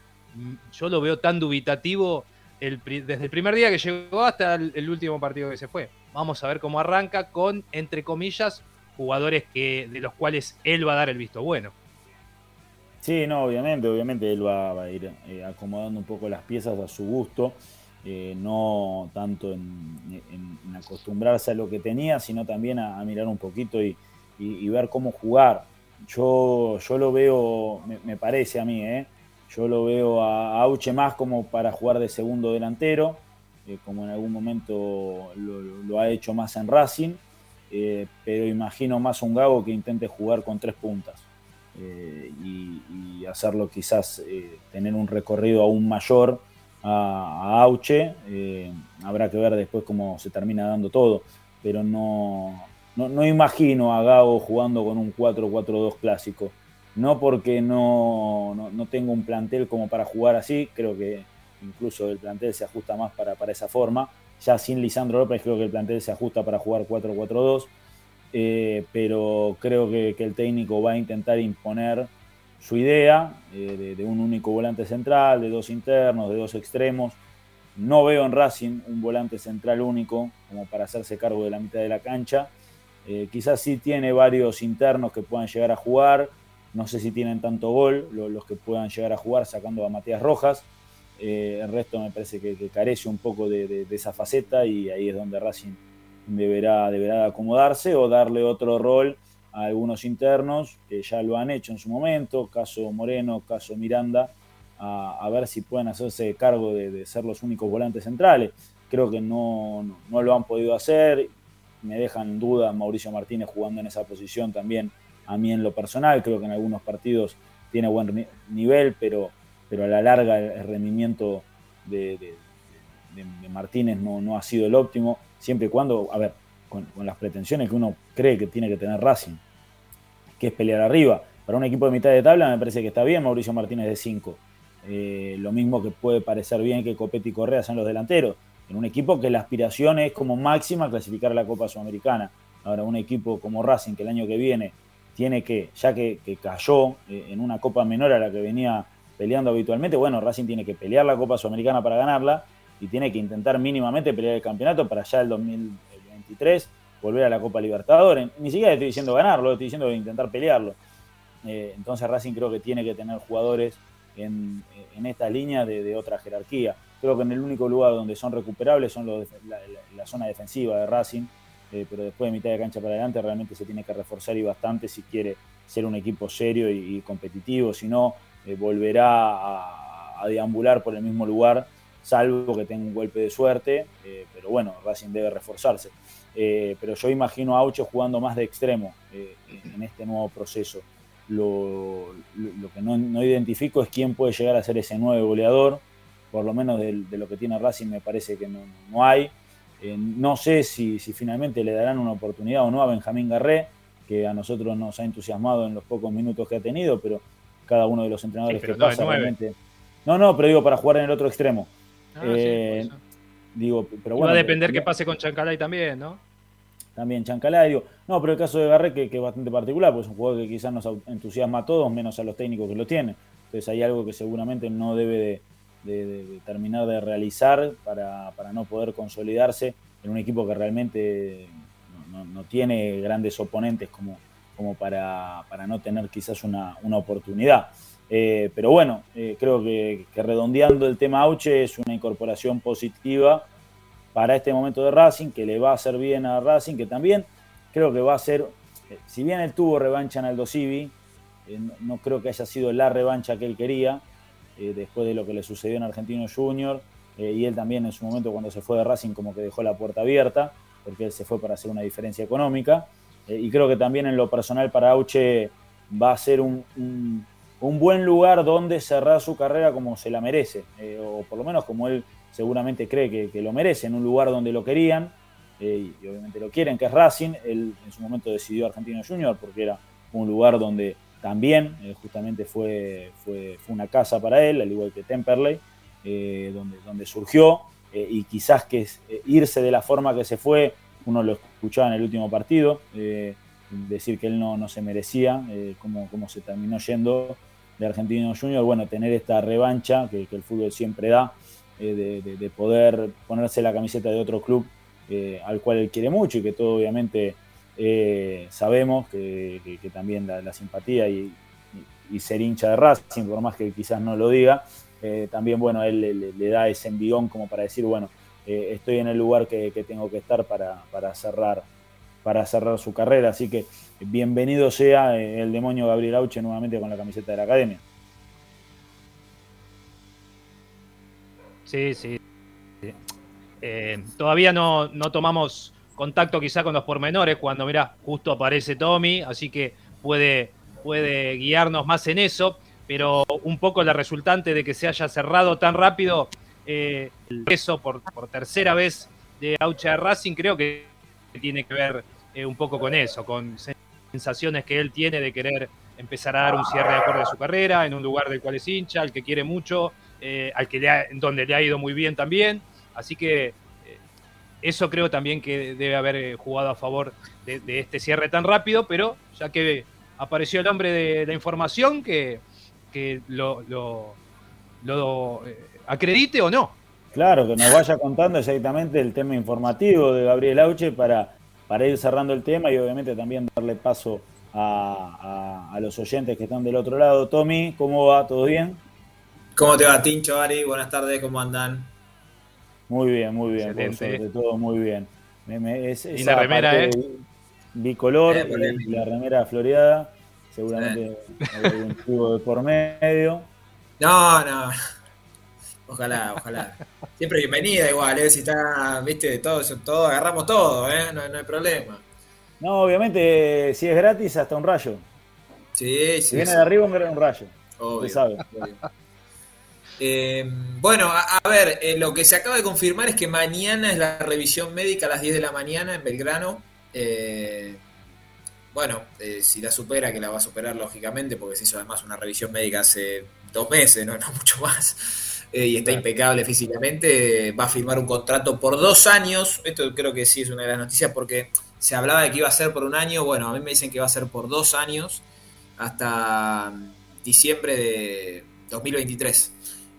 Yo lo veo tan dubitativo desde el primer día que llegó hasta el, el, último partido que se fue. Vamos a ver cómo arranca con, entre comillas, jugadores que, de los cuales él va a dar el visto bueno. Sí, no, obviamente, obviamente él va, a ir eh, acomodando un poco las piezas a su gusto, eh, no tanto en, acostumbrarse a lo que tenía, sino también a, a mirar un poquito y, y, ver cómo jugar. Yo, yo lo veo, me, parece a mí, ¿eh? yo lo veo a Auche más como para jugar de segundo delantero, eh, como en algún momento lo, lo, ha hecho más en Racing, eh, pero imagino más un Gago que intente jugar con tres puntas. Eh, y, hacerlo quizás eh, tener un recorrido aún mayor a, a Auche. Eh, habrá que ver después cómo se termina dando todo, pero no, no, no imagino a Gago jugando con un 4-4-2 clásico. No porque no, no, no, tengo un plantel como para jugar así, creo que incluso el plantel se ajusta más para, para esa forma. Ya sin Lisandro López creo que el plantel se ajusta para jugar 4-4-2 eh, pero creo que, el técnico va a intentar imponer su idea eh, de, un único volante central, de dos internos, de dos extremos. No veo en Racing un volante central único como para hacerse cargo de la mitad de la cancha. Eh, quizás sí tiene varios internos que puedan llegar a jugar. No sé si tienen tanto gol lo, los que puedan llegar a jugar sacando a Matías Rojas. El resto me parece que, carece un poco de esa faceta y ahí es donde Racing deberá, deberá acomodarse o darle otro rol a algunos internos que ya lo han hecho en su momento, caso Moreno, caso Miranda, a, ver si pueden hacerse cargo de, de, ser los únicos volantes centrales. Creo que no, no, lo han podido hacer, me dejan duda Mauricio Martínez jugando en esa posición también a mí en lo personal, creo que en algunos partidos tiene buen nivel, pero, pero a la larga el rendimiento de, de, de Martínez no, no ha sido el óptimo siempre y cuando, a ver, con, las pretensiones que uno cree que tiene que tener Racing, que es pelear arriba. Para un equipo de mitad de tabla me parece que está bien Mauricio Martínez de 5. Eh, lo mismo que puede parecer bien que Copetti y Correa sean los delanteros. En un equipo que la aspiración es como máxima clasificar a la Copa Sudamericana. Ahora, un equipo como Racing que el año que viene tiene que, ya que, que cayó eh, en una Copa menor a la que venía peleando habitualmente, bueno, Racing tiene que pelear la Copa Sudamericana para ganarla y tiene que intentar mínimamente pelear el campeonato para ya el 2023 volver a la Copa Libertadores. Ni siquiera estoy diciendo ganarlo, estoy diciendo intentar pelearlo. Eh, entonces Racing creo que tiene que tener jugadores en, en esta línea de, otra jerarquía. Creo que en el único lugar donde son recuperables son la, zona defensiva de Racing, eh, pero después de mitad de cancha para adelante realmente se tiene que reforzar y bastante si quiere ser un equipo serio y, competitivo, si no eh, volverá a, a deambular por el mismo lugar salvo que tenga un golpe de suerte, eh, pero bueno, Racing debe reforzarse. Eh, pero yo imagino a Aucho jugando más de extremo eh, en este nuevo proceso. Lo, lo, lo que no, no, identifico es quién puede llegar a ser ese nuevo goleador, por lo menos de, de lo que tiene Racing me parece que no, no hay. No sé si, si, finalmente le darán una oportunidad o no a Benjamín Garré, que a nosotros nos ha entusiasmado en los pocos minutos que ha tenido, pero cada uno de los entrenadores sí, que no pasa realmente... No, no, pero digo para jugar en el otro extremo. Ah, eh, sí, digo, pero bueno. Va a depender qué pase con Chancalay también, ¿no? También Chancalay, digo. No, pero el caso de Garré, que, que, es bastante particular, pues es un jugador que quizás nos entusiasma a todos, menos a los técnicos que lo tienen. Entonces hay algo que seguramente no debe de, de, de- de terminar de realizar para, para no poder consolidarse en un equipo que realmente no, no- no tiene grandes oponentes como, como para, para no tener quizás una, una oportunidad. Eh, pero bueno, eh, creo que, redondeando el tema Auche es una incorporación positiva para este momento de Racing, que le va a hacer bien a Racing, que también creo que va a ser, eh, si bien él tuvo revancha en Aldo Civi, no, creo que haya sido la revancha que él quería, después de lo que le sucedió en Argentino Junior, y él también en su momento cuando se fue de Racing como que dejó la puerta abierta, porque él se fue para hacer una diferencia económica, y creo que también en lo personal para Auche va a ser un- un buen lugar donde cerrar su carrera como se la merece, eh, o por lo menos como él seguramente cree que, lo merece, en un lugar donde lo querían, eh, y obviamente lo quieren, que es Racing. Él en su momento decidió Argentino Junior porque era un lugar donde también eh, justamente fue, fue, una casa para él, al igual que Temperley, donde, donde surgió, y quizás que irse de la forma que se fue, uno lo escuchaba en el último partido, decir que él no, no se merecía, cómo se terminó yendo de Argentino Junior, bueno, tener esta revancha que, el fútbol siempre da, eh, de, de- de poder ponerse la camiseta de otro club eh, al cual él quiere mucho y que todo obviamente eh, sabemos que, también la, la simpatía y, ser hincha de Racing, por más que quizás no lo diga, también bueno, él le, da ese envión como para decir, bueno, estoy en el lugar que, tengo que estar para cerrar para cerrar su carrera, así que bienvenido sea eh, el demonio Gabriel Auche nuevamente con la camiseta de la academia. Sí, sí. Eh, todavía no, no tomamos contacto quizá con los pormenores cuando, mira, justo aparece Tommy, así que puede, puede guiarnos más en eso, pero un poco la resultante de que se haya cerrado tan rápido eh, el peso por, por tercera vez de Aucha Racing creo que tiene que ver eh, un poco con eso, con sensaciones que él tiene de querer empezar a dar un cierre de acuerdo a su carrera en un lugar del cual es hincha, al que quiere mucho, eh, al que le ha- donde le ha ido muy bien también. Así que eh, eso creo también que debe haber jugado a favor de, este cierre tan rápido, pero ya que apareció el hombre de la información, que, lo, lo- lo, acredite o no. Claro, que nos vaya contando exactamente el tema informativo de Gabriel Auche para, para ir cerrando el tema y obviamente también darle paso a, a- a los oyentes que están del otro lado. Tommy, ¿cómo va? ¿Todo bien? ¿Cómo te va, Tincho, Ari? Buenas tardes, ¿cómo andan? Muy bien, muy bien, por suerte, todo muy bien. Me- me- es- Y la remera, ¿eh? Bicolor Eh, y la remera floreada, seguramente hay algún tipo de por medio. No, no. Ojalá, ojalá. Siempre bienvenida igual, ¿eh? Si está, viste, todo, eso, todo, agarramos todo, ¿eh? No, no hay problema. No, obviamente, si es gratis, hasta un rayo. Sí, Si sí, viene sí. de arriba, un, rayo. Obvio, sabe. obvio. Eh, bueno, a, a ver, eh, lo que se acaba de confirmar es que mañana es la revisión médica a las 10 de la mañana en Belgrano. Eh, bueno, eh, si la supera, que la va a superar lógicamente, porque se hizo además una revisión médica hace dos meses, no, no mucho más, eh, y está Claro. impecable físicamente, va a firmar un contrato por dos años. Esto creo que sí es una de las noticias porque se hablaba de que iba a ser por un año, bueno, a mí me dicen que va a ser por dos años hasta diciembre de 2023.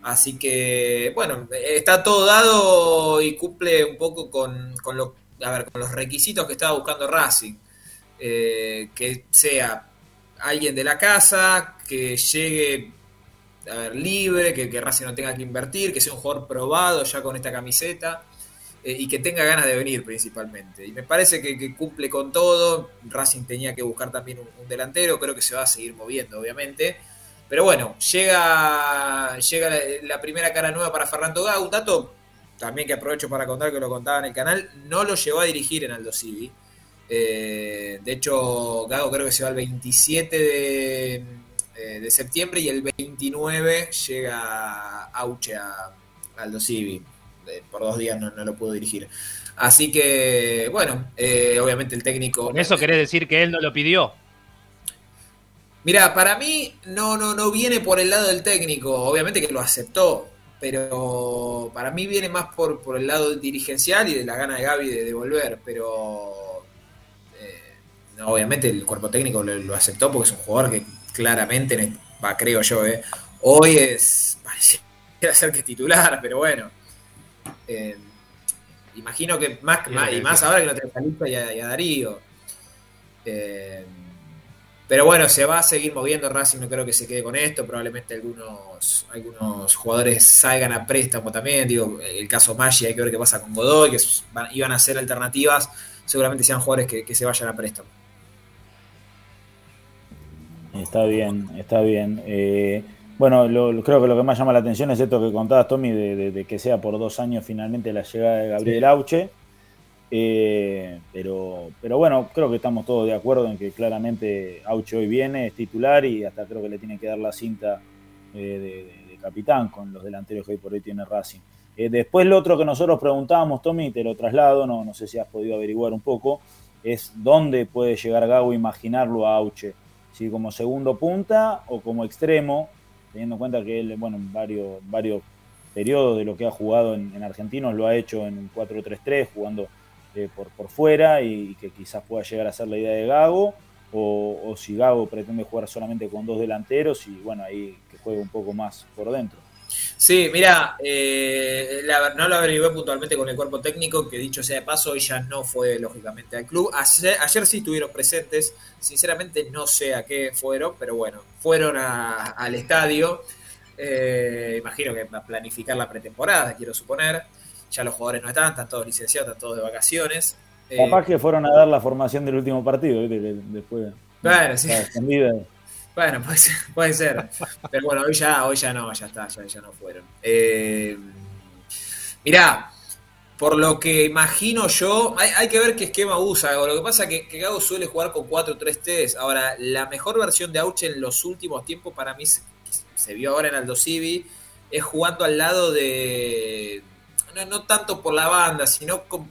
Así que, bueno, está todo dado y cumple un poco con, con lo, a ver, con los requisitos que estaba buscando Racing. Eh, que sea alguien de la casa, que llegue a ver, libre, que, Racing no tenga que invertir, que sea un jugador probado ya con esta camiseta eh, y que tenga ganas de venir principalmente. Y me parece que, cumple con todo. Racing tenía que buscar también un, delantero, creo que se va a seguir moviendo, obviamente. Pero bueno, llega, llega la, primera cara nueva para Fernando Gago, un dato también que aprovecho para contar que lo contaba en el canal, no lo llevó a dirigir en Aldo Civi. Eh, de hecho, Gago creo que se va el 27 de, eh, de septiembre y el 29 llega Auche a Aldo Civi. Eh, por dos días no, no lo pudo dirigir. Así que, bueno, eh, obviamente el técnico. Con eso querés decir que él no lo pidió. Mira, para mí no, no, no viene por el lado del técnico, obviamente que lo aceptó, pero para mí viene más por, por el lado dirigencial y de la gana de Gaby de, de volver, pero eh, no, obviamente el cuerpo técnico lo, lo aceptó porque es un jugador que claramente, va, creo yo, eh, hoy es pareciera ser que es titular, pero bueno. Eh, imagino que más, Sí, más- y más ahora que no tenés a Lipa y a, Darío. Eh, pero bueno, se va a seguir moviendo Racing, no creo que se quede con esto. Probablemente algunos, algunos jugadores salgan a préstamo también. Digo, el caso Maggi, hay que ver qué pasa con Godoy, que iban a ser alternativas. Seguramente sean jugadores que, que se vayan a préstamo. Está bien, está bien. Eh, bueno, lo- creo que lo que más llama la atención es esto que contabas, Tommy, de, de- de que sea por dos años finalmente la llegada de Gabriel Auche. Eh, pero, pero bueno, creo que estamos todos de acuerdo en que claramente Auche hoy viene, es titular y hasta creo que le tiene que dar la cinta eh, de, capitán con los delanteros que hoy por hoy tiene Racing. Eh, después lo otro que nosotros preguntábamos, Tommy, te lo traslado, no, no sé si has podido averiguar un poco, es dónde puede llegar Gago imaginarlo a Auche si como segundo punta o como extremo, teniendo en cuenta que él, bueno, en varios, varios periodos de lo que ha jugado en, en Argentinos lo ha hecho en un 4-3-3, jugando eh, por, por fuera y, y que quizás pueda llegar a ser la idea de Gago, o, o si Gago pretende jugar solamente con dos delanteros y bueno, ahí que juegue un poco más por dentro. Sí, mira, eh, la- no lo averigué puntualmente con el cuerpo técnico, que dicho sea de paso, ya no fue lógicamente al club. Ayer, ayer sí estuvieron presentes, sinceramente no sé a qué fueron, pero bueno, fueron a- al estadio. Eh, imagino que a planificar la pretemporada, quiero suponer. Ya los jugadores no están, están todos licenciados, están todos de vacaciones. Eh, Capaz que fueron a dar la formación del último partido, después Bueno, sí. Bueno, puede ser, puede ser. Pero bueno, hoy ya, hoy ya no, ya está, ya, ya no fueron. Eh, mirá, por lo que imagino yo, hay, que ver qué esquema usa. Lo que pasa es que, que Gago suele jugar con 4-3-3. Ahora, la mejor versión de Auche en los últimos tiempos para mí se, se vio ahora en Aldo Civi, es jugando al lado de. No, no tanto por la banda, sino con,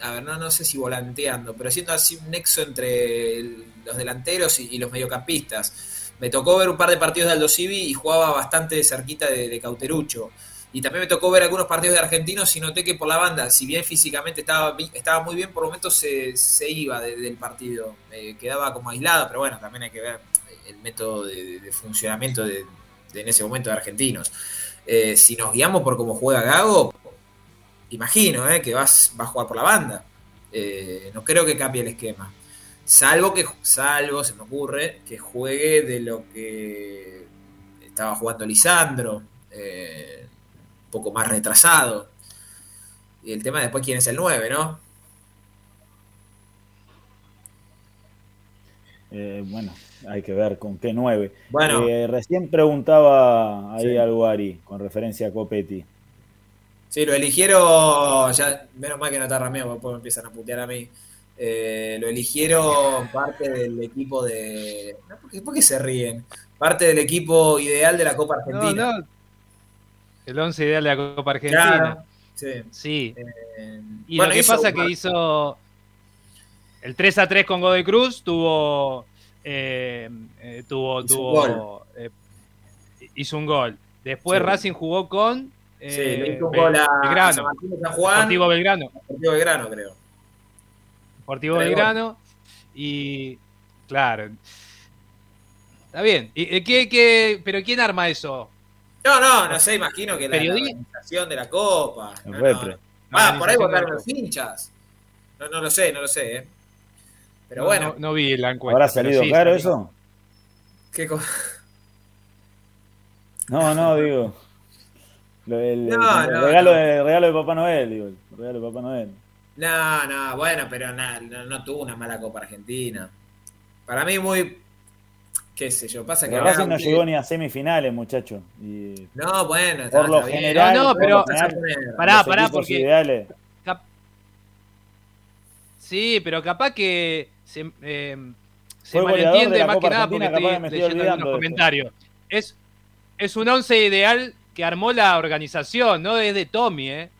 a ver, no, no sé si volanteando, pero siendo así un nexo entre los delanteros y, los mediocampistas. Me tocó ver un par de partidos de Aldo Civi y jugaba bastante cerquita de, Cauterucho. Y también me tocó ver algunos partidos de argentinos y noté que por la banda, si bien físicamente estaba, estaba muy bien, por momentos se, se iba de- del partido. Eh, quedaba como aislado, pero bueno, también hay que ver el método de, funcionamiento de en ese momento de argentinos. Eh, si nos guiamos por cómo juega Gago, imagino eh, que vas, va a jugar por la banda. Eh, no creo que cambie el esquema. Salvo que, salvo, se me ocurre, que juegue de lo que estaba jugando Lisandro, eh, un poco más retrasado. Y el tema después quién es el 9, ¿no? Eh, bueno, hay que ver con qué nueve. Bueno. Recién preguntaba ahí Sí. algo Ari, con referencia a Copetti. Sí, lo eligieron, ya, menos mal que no está Ramiro, porque después me empiezan a putear a mí. Eh, lo eligieron parte del equipo de... ¿por, qué, por qué se ríen? Parte del equipo ideal de la Copa Argentina. no. El 11 ideal de la Copa Argentina. Claro, sí. Sí. Eh, Y bueno, lo que pasa que hizo el 3 a 3 con Godoy Cruz, tuvo eh, tuvo, Hizo tuvo un hizo un gol. Después Sí. Racing jugó con eh, Sí, le hizo un Be- gol a San Belgrano, Martín San Juan, Deportivo Belgrano, Deportivo Belgrano, creo. Deportivo Tres Belgrano y claro. Está bien. ¿Y, qué- qué- pero quién arma eso? No, no, no sé, imagino que la, la Periodista. organización de la Copa. El No, repre. no. Ah, por ahí votaron los hinchas. No, no lo sé, no lo sé, ¿eh? Pero No, bueno, no, no vi la encuesta. ¿Habrá salido sí, caro eso? qué co- No, no, digo. El, No, el no, regalo, no. De, regalo de Papá Noel, digo. El regalo de Papá Noel. No, no, bueno, pero na- no, no tuvo una mala Copa Argentina. Para mí muy, qué sé yo, pasa que... Pero ahora- Racing no llegó ni a semifinales, muchachos. Y No, bueno, está, por lo está bien. general, No, pero- general, Pará, los pará, porque- ideales. Cap- Sí, pero capaz que se, eh, se malentiende más Copa que nada porque estoy leyendo esto. comentarios. Es, es un once ideal que armó la organización, no es de Tommy, ¿eh?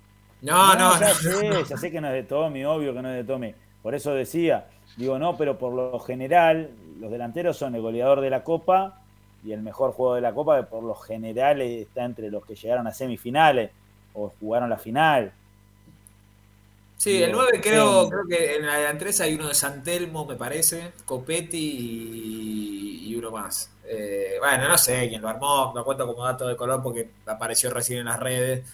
No, no, ya no. sé, ya sé que no es de Tommy, obvio que no es de Tommy. Por eso decía, digo, no, pero por lo general, los delanteros son el goleador de la Copa y el mejor juego de la Copa, que por lo general está entre los que llegaron a semifinales o jugaron la final. Sí, el Digo, 9 creo, sí. creo que en la delantera hay uno de San Telmo, me parece, Copetti y, y uno más. Eh, bueno, no sé quién lo armó, lo cuento como dato de color porque apareció recién en las redes.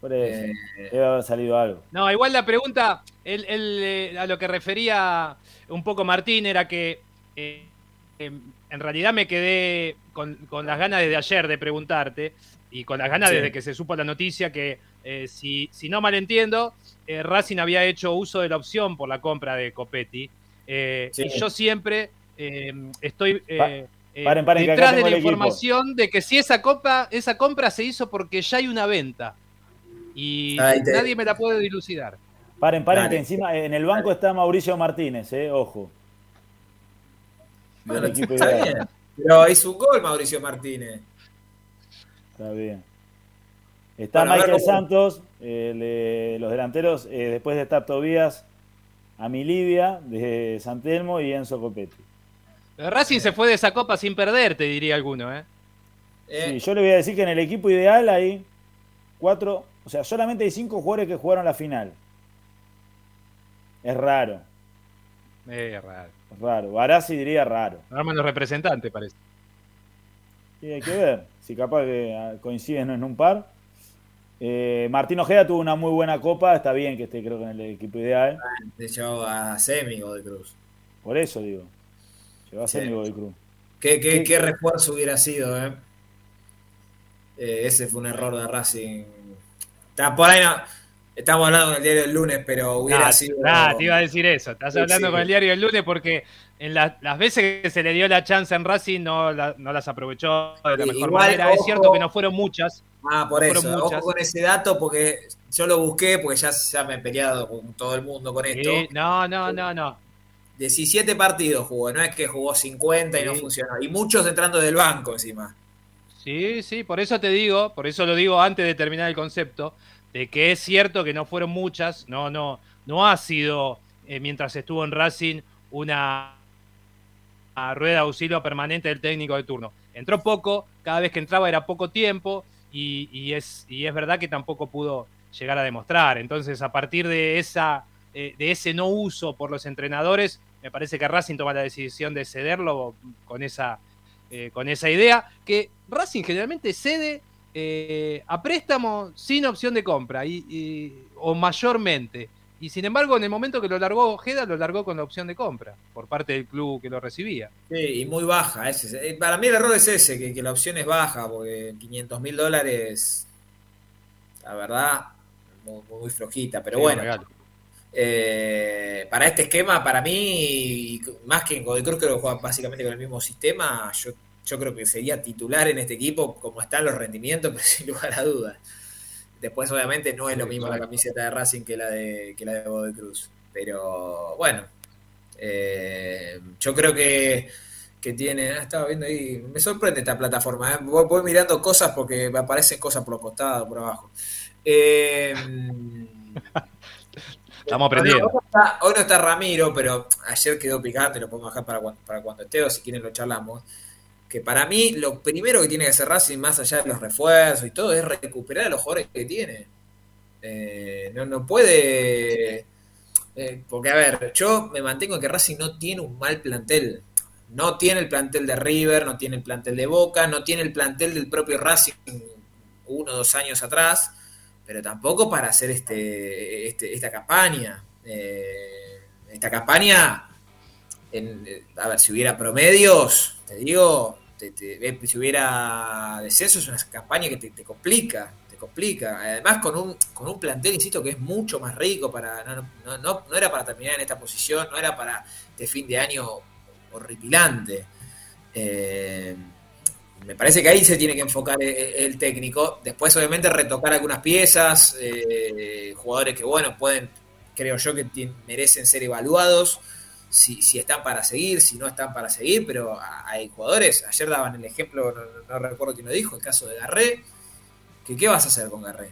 Por eso. Eh, Debe haber salido algo. No, igual la pregunta, el, el, eh, a lo que refería un poco Martín, era que eh, em, en realidad me quedé con, con las ganas desde ayer de preguntarte y con las ganas Sí. desde que se supo la noticia que, eh, si, si no mal entiendo, eh, Racing había hecho uso de la opción por la compra de Copetti. Eh, Sí. Y yo siempre eh, estoy Pa- paren, paren, que acá detrás de la información de que si esa, copa, esa compra se hizo porque ya hay una venta. Y te- nadie me la puede dilucidar. Paren, paren, Dale. que encima en el banco está Mauricio Martínez, eh, ojo. bueno, está bien. Pero hizo un gol Mauricio Martínez. Está bien. Está Bueno, Michael cómo- Santos, el de los delanteros, eh, después de estar Tobías, Amilidia de San Telmo y Enzo Copetti. Racing se fue de esa copa sin perder, te diría alguno, ¿eh? Eh, Sí, yo le voy a decir que en el equipo ideal hay cuatro, o sea, solamente hay cinco jugadores que jugaron la final. Es raro, Eh, raro. es raro. Barassi diría raro. Arman los representantes, parece. Y hay que ver si capaz que ah, coinciden en un par. Eh, Martín Ojeda tuvo una muy buena copa, está bien que esté creo que en el equipo ideal. de hecho a Semi de Cruz. Por eso digo. Llegó a Sí. mi Godoy Cruz. ¿Qué, qué, Sí. qué refuerzo hubiera sido, eh? Eh, ese fue un error de Racing. Está por ahí no. Estamos hablando del diario del lunes, pero hubiera Ah, sido. ah, te iba a decir eso. Estás Sí, hablando sí. con el diario del lunes porque en la- las veces que se le dio la chance en Racing no, la- no las aprovechó de la Sí, mejor igual, manera. Es cierto que no fueron muchas. Ah, por Fueron eso. Ojo con ese dato, porque yo lo busqué, porque ya, ya me he peleado con todo el mundo con esto. No, no, no, no. 17 partidos jugó, no es que jugó 50 y no funcionó. Y muchos entrando del banco encima. Sí, sí, por eso te digo, por eso lo digo antes de terminar el concepto, de que es cierto que no fueron muchas, no, no, no ha sido eh, mientras estuvo en Racing una, rueda de auxilio permanente del técnico de turno. Entró poco, cada vez que entraba era poco tiempo y, y es, y es verdad que tampoco pudo llegar a demostrar. Entonces, a partir de, esa, eh, de ese no uso por los entrenadores, me parece que Racing toma la decisión de cederlo con esa, eh, con esa idea, que Racing generalmente cede eh, a préstamo sin opción de compra, y, y- o mayormente. Y sin embargo, en el momento que lo largó Ojeda, lo largó con la opción de compra, por parte del club que lo recibía. Sí, y muy baja. ese- eh, para mí el error es ese, que, que la opción es baja, porque 500 mil dólares, la verdad, muy, muy flojita. Pero Sí, bueno, eh, para este esquema, para mí, más que en Godoy Cruz, creo que juega básicamente con el mismo sistema. Yo, yo creo que sería titular en este equipo, como están los rendimientos, pero sin lugar a dudas. Después, obviamente, no es lo mismo la camiseta de Racing que la de, que la de Godoy Cruz. Pero bueno, eh, yo creo que, que tiene. ah, estaba viendo ahí. Me sorprende esta plataforma. ¿eh? Voy, voy mirando cosas porque me aparecen cosas por los costados, por abajo. Eh, Estamos aprendiendo. Hoy no, está, hoy no está Ramiro, pero ayer quedó picante, lo podemos dejar para cuando, para cuando esté o si quieren lo charlamos. Que para mí lo primero que tiene que hacer Racing, más allá de los refuerzos y todo, es recuperar a los jugadores que tiene. Eh, no, no puede. eh, porque, a ver, yo me mantengo en que Racing no tiene un mal plantel. No tiene el plantel de River, no tiene el plantel de Boca, no tiene el plantel del propio Racing uno o dos años atrás, pero tampoco para hacer este, este- esta campaña. Eh, esta campaña, eh, a ver, si hubiera promedios, te digo, eh, si hubiera descenso, es una campaña que te, complica, te complica. Además, con un, con un plantel, insisto, que es mucho más rico, para no, no, no, no era para terminar en esta posición, no era para este fin de año horripilante. Eh, me parece que ahí se tiene que enfocar el, el técnico. Después, obviamente, retocar algunas piezas, eh, jugadores que, bueno, pueden, creo yo, que merecen ser evaluados. Si, si están para seguir, si no están para seguir, pero hay jugadores, ayer daban el ejemplo, no, no recuerdo quién lo dijo, el caso de Garré, que qué vas a hacer con Garré.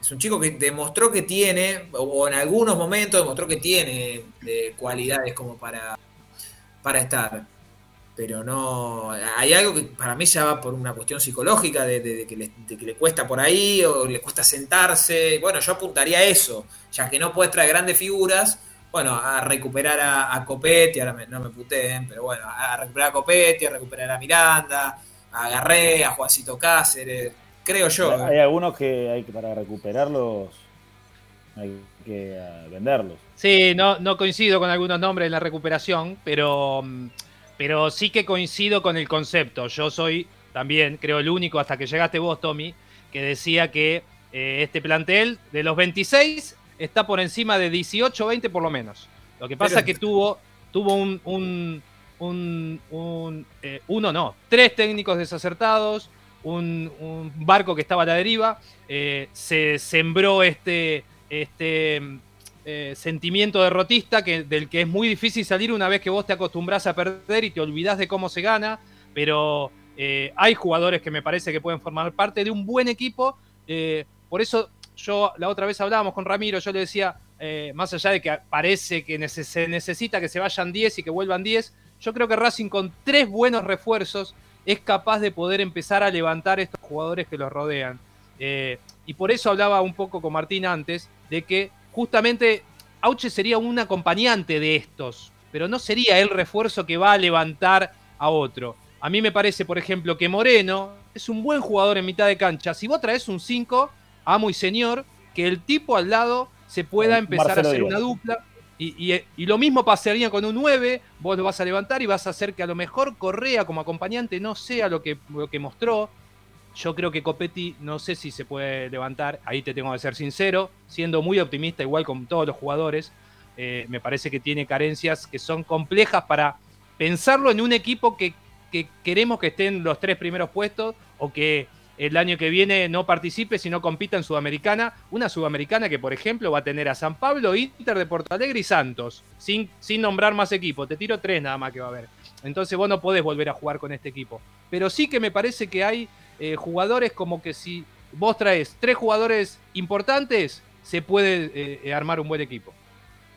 Es un chico que demostró que tiene, o, en algunos momentos demostró que tiene eh, cualidades como para, para estar pero no. Hay algo que para mí ya va por una cuestión psicológica de que, le, de que le cuesta por ahí o le cuesta sentarse. Bueno, yo apuntaría a eso, ya que no puedes traer grandes figuras, bueno, a recuperar a, a Copetti, ahora me- no me puteen, pero bueno, a recuperar a Copetti, a recuperar a Miranda, a Garré, a Juancito Cáceres, creo yo. Hay algunos que hay que para recuperarlos hay que eh, venderlos. Sí, no, no coincido con algunos nombres en la recuperación, pero, mm, pero sí que coincido con el concepto. Yo soy también, creo, el único hasta que llegaste vos, Tommy, que decía que eh, este plantel de los 26 está por encima de 18 20 por lo menos. Lo que pasa es que tuvo, tuvo un, un, un- un, eh, uno no, tres técnicos desacertados, un, barco que estaba a la deriva, eh, se sembró este, este eh, sentimiento derrotista que, del que es muy difícil salir una vez que vos te acostumbras a perder y te olvidás de cómo se gana, pero hay jugadores que me parece que pueden formar parte de un buen equipo, por eso yo la otra vez hablábamos con Ramiro, yo le decía, eh, más allá de que parece que se necesita que se vayan 10 y que vuelvan 10, yo creo que Racing con tres buenos refuerzos es capaz de poder empezar a levantar estos jugadores que los rodean. Eh, y por eso hablaba un poco con Martín antes, de que justamente Auche sería un acompañante de estos, pero no sería el refuerzo que va a levantar a otro. A mí me parece, por ejemplo, que Moreno es un buen jugador en mitad de cancha. Si vos traes un 5, amo y señor, que el tipo al lado se pueda empezar Marcelo a hacer Díaz. una dupla. Y, y- y lo mismo pasaría con un 9, vos lo vas a levantar y vas a hacer que a lo mejor Correa como acompañante no sea lo que, lo que mostró. Yo creo que Copetti no sé si se puede levantar, ahí te tengo que ser sincero, siendo muy optimista igual con todos los jugadores, eh, me parece que tiene carencias que son complejas para pensarlo en un equipo que, que queremos que estén los tres primeros puestos o que el año que viene no participe, sino compita en Sudamericana. Una Sudamericana que, por ejemplo, va a tener a San Pablo, Inter de Porto Alegre y Santos, sin, sin nombrar más equipos. Te tiro tres nada más que va a haber. Entonces vos no podés volver a jugar con este equipo. Pero sí que me parece que hay eh, jugadores como que si vos traes tres jugadores importantes, se puede eh, eh, armar un buen equipo.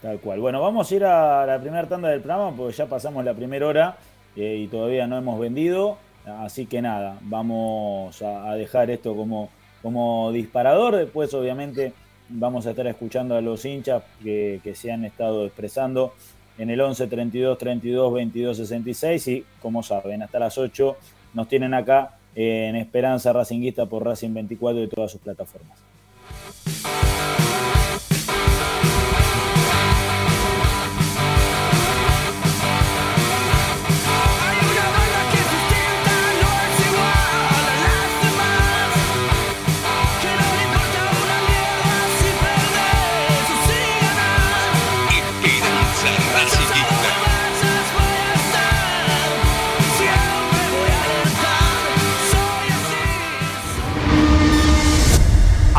Tal cual. Bueno, vamos a ir a la primera tanda del programa porque ya pasamos la primera hora y todavía no hemos vendido. Así que nada, vamos a, dejar esto como, como disparador. Después, obviamente, vamos a estar escuchando a los hinchas que, que se han estado expresando en el 11 32 32 22 66. Y como saben, hasta las 8 nos tienen acá en Esperanza Racinguista por Racing 24 y todas sus plataformas.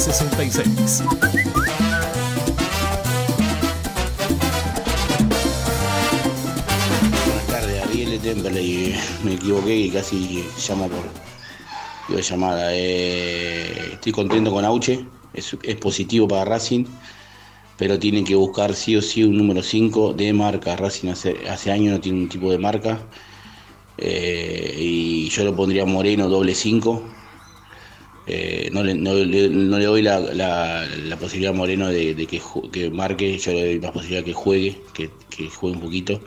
66. Buenas tardes, Ariel Temperley. Me equivoqué y casi llamo por por llamada. Eh, estoy contento con Auche, es, positivo para Racing, pero tienen que buscar sí o sí un número 5 de marca. Racing hace, hace años no tiene un tipo de marca. Eh, y yo lo pondría Moreno doble 5. Eh, no, le, doy la, posibilidad a Moreno de, que, marque, yo le doy más posibilidad que juegue, que, juegue un poquito.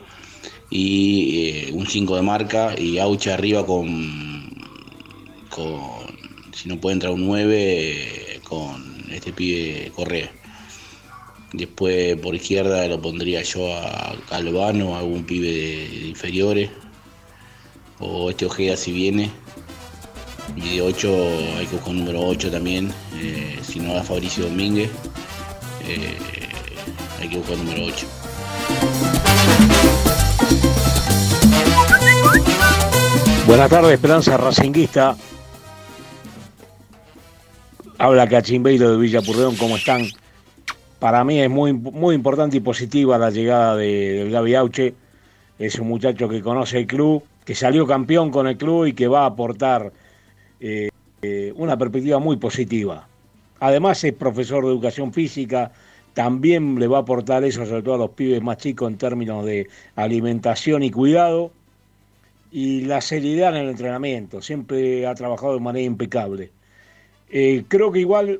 Y eh, un 5 de marca y Auche arriba con, si no puede entrar un 9, eh, con este pibe Correa. Después por izquierda lo pondría yo a Calvano, a algún pibe de, de inferiores. O este Ojeda si viene. Y de 8 hay que buscar número 8 también. eh, si no da Fabricio Domínguez. eh, hay que buscar número 8. Buenas tardes, Esperanza Racinguista. Habla Cachimbeiro de Villa Purreón, ¿cómo están? Para mí es muy, muy importante y positiva la llegada de, del Gaby Auche. Es un muchacho que conoce el club, que salió campeón con el club y que va a aportar eh, una perspectiva muy positiva. Además es profesor de educación física, también le va a aportar eso sobre todo a los pibes más chicos en términos de alimentación y cuidado y la seriedad en el entrenamiento. Siempre ha trabajado de manera impecable. Eh, creo que igual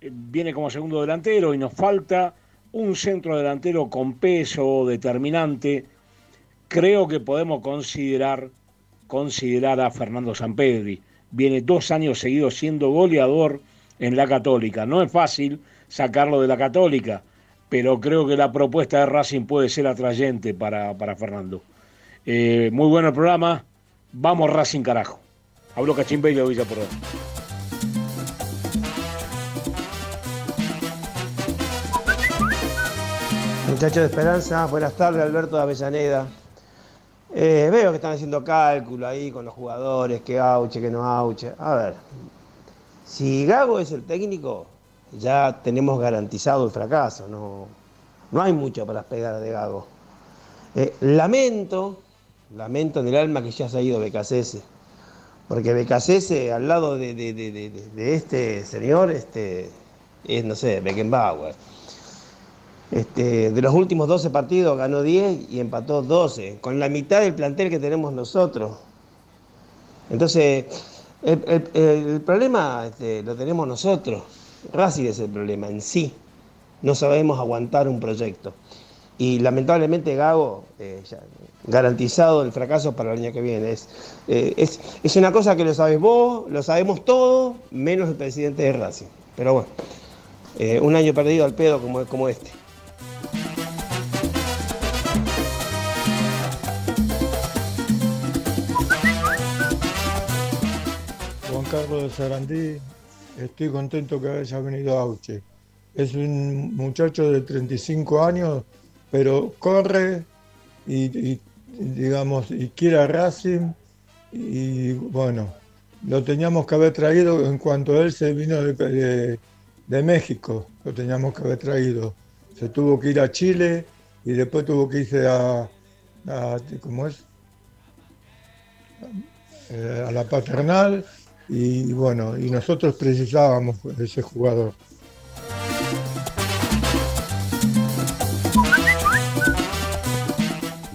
eh, viene como segundo delantero y nos falta un centro delantero con peso determinante. Creo que podemos considerar, considerar a Fernando Sampedri. Viene dos años seguidos siendo goleador en la Católica. No es fácil sacarlo de la Católica, pero creo que la propuesta de Racing puede ser atrayente para, para Fernando. Eh, muy bueno el programa. Vamos Racing carajo. Hablo Cachimbe y de Villa Porrón. Muchachos de Esperanza, buenas tardes, Alberto de Avellaneda. Eh, veo que están haciendo cálculo ahí con los jugadores, que auche, que no auche. A ver, si Gago es el técnico, ya tenemos garantizado el fracaso, no, no hay mucho para pegar de Gago. Eh, lamento, lamento en el alma que ya se ha ido Becasese. Porque Becasese al lado de, de- de- de- este señor, este, es, no sé, Beckenbauer. Este, de los últimos 12 partidos ganó 10 y empató 12, con la mitad del plantel que tenemos nosotros. Entonces, el, problema este, lo tenemos nosotros. Racing es el problema en sí. No sabemos aguantar un proyecto. Y lamentablemente Gago, eh, garantizado el fracaso para el año que viene. Es, eh, es, es una cosa que lo sabes vos, lo sabemos todos, menos el presidente de Racing. Pero bueno, eh, un año perdido al pedo como, como este. Juan Carlos de Sarandí, estoy contento que haya venido Auche. Es un muchacho de 35 años, pero corre y, y, digamos, y quiere a Racing y bueno, lo teníamos que haber traído en cuanto él se vino de, de- de México, lo teníamos que haber traído. Se tuvo que ir a Chile y después tuvo que irse a, ¿cómo es? Eh, a la paternal y bueno, y nosotros precisábamos de ese jugador.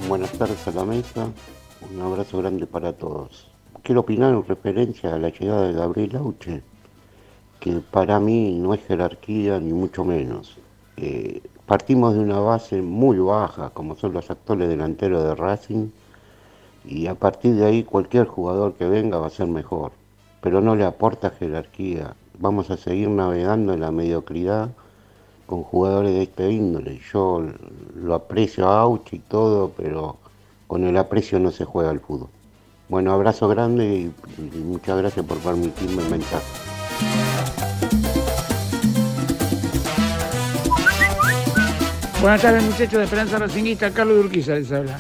Buenas tardes a la mesa, un abrazo grande para todos. Quiero opinar en referencia a la llegada de Gabriel Auche, que para mí no es jerarquía ni mucho menos. Eh, partimos de una base muy baja, como son los actuales delanteros de Racing, y a partir de ahí cualquier jugador que venga va a ser mejor, pero no le aporta jerarquía. Vamos a seguir navegando en la mediocridad con jugadores de este índole. Yo lo aprecio a Auchi y todo, pero con el aprecio no se juega el fútbol. Bueno, abrazo grande y, y muchas gracias por permitirme el mensaje. Buenas tardes muchachos de Esperanza Racinguista, Carlos Urquiza les habla.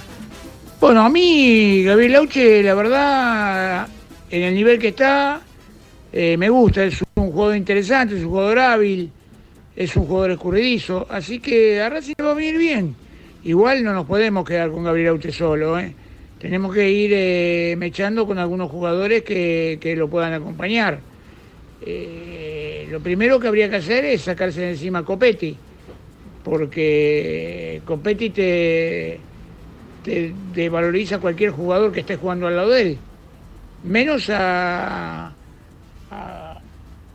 Bueno, a mí Gabriel Auche, la verdad, en el nivel que está, eh, me gusta, es un jugador interesante, es un jugador hábil, es un jugador escurridizo, así que a Racing le va a venir bien. Igual no nos podemos quedar con Gabriel Auche solo, ¿eh? tenemos que ir eh, mechando con algunos jugadores que, que lo puedan acompañar. Lo primero que habría que hacer es sacarse de encima a Copetti porque Copetti te, te, te valoriza cualquier jugador que esté jugando al lado de él. Menos a,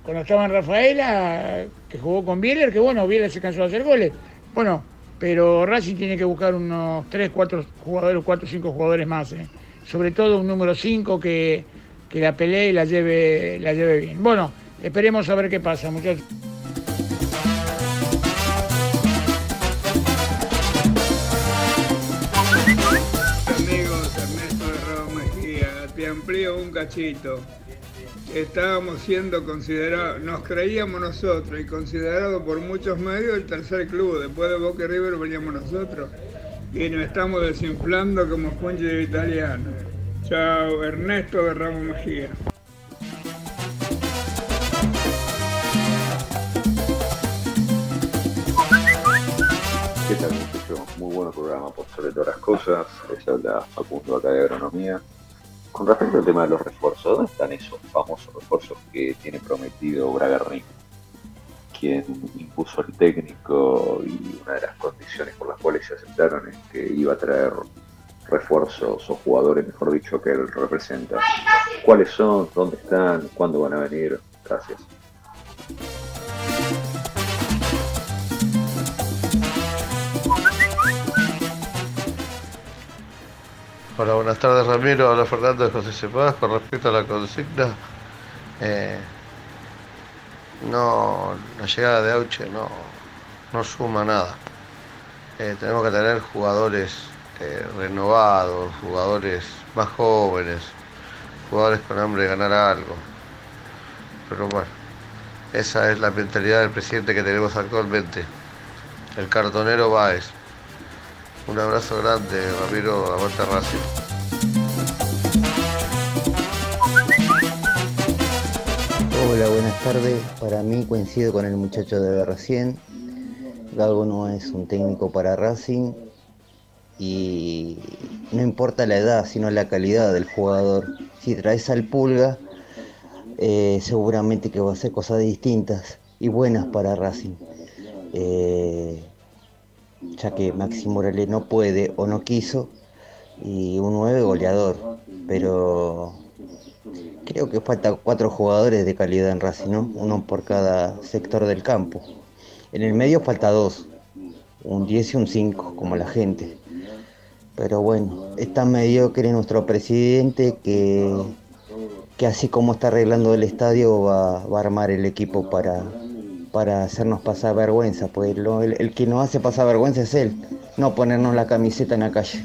cuando estaba Rafaela, que jugó con Bieler, que bueno, Bieler se cansó de hacer goles. Bueno, pero Racing tiene que buscar unos 3, 4 jugadores, 4 o 5 jugadores más. ¿eh? Sobre todo un número 5 que, que la pelee y la lleve, la lleve bien. Bueno, esperemos a ver qué pasa, muchachos. Un cachito. Estábamos siendo considerados, nos creíamos nosotros y considerados por muchos medios el tercer club. Después de Boca y River veníamos nosotros y nos estamos desinflando como Fungi de italiano. Chao, Ernesto de Ramos Mejía. ¿Qué tal, muchachos? Muy buen programa por sobre todas las cosas. Les habla Facundo acá de Agronomía. Con respecto al tema de los refuerzos, ¿dónde están esos famosos refuerzos que tiene prometido Bragarni? Quien impuso el técnico y una de las condiciones por las cuales se aceptaron es que iba a traer refuerzos o jugadores, mejor dicho, que él representa. ¿Cuáles son? ¿Dónde están? ¿Cuándo van a venir? Gracias. Hola, buenas tardes Ramiro, hola Fernando de José Cepaz. Con respecto a la consigna, eh, no, la llegada de Auche no, no suma nada. Eh, tenemos que tener jugadores eh, renovados, jugadores más jóvenes, jugadores con hambre de ganar algo. Pero bueno, esa es la mentalidad del presidente que tenemos actualmente, el cartonero Báez. Un abrazo grande, Ramiro, aguanta Racing. Hola, buenas tardes. Para mí coincido con el muchacho de recién. Galgo no es un técnico para Racing y no importa la edad, sino la calidad del jugador. Si traes al Pulga, eh, seguramente que va a hacer cosas distintas y buenas para Racing. Eh, ya que Maxi Morales no puede o no quiso, y un 9 goleador, pero creo que falta cuatro jugadores de calidad en Racing, ¿no? uno por cada sector del campo. En el medio falta dos, un 10 y un 5, como la gente. Pero bueno, es tan mediocre nuestro presidente que, que así como está arreglando el estadio va, va a armar el equipo para, para hacernos pasar vergüenza, pues el, el que nos hace pasar vergüenza es él, no ponernos la camiseta en la calle.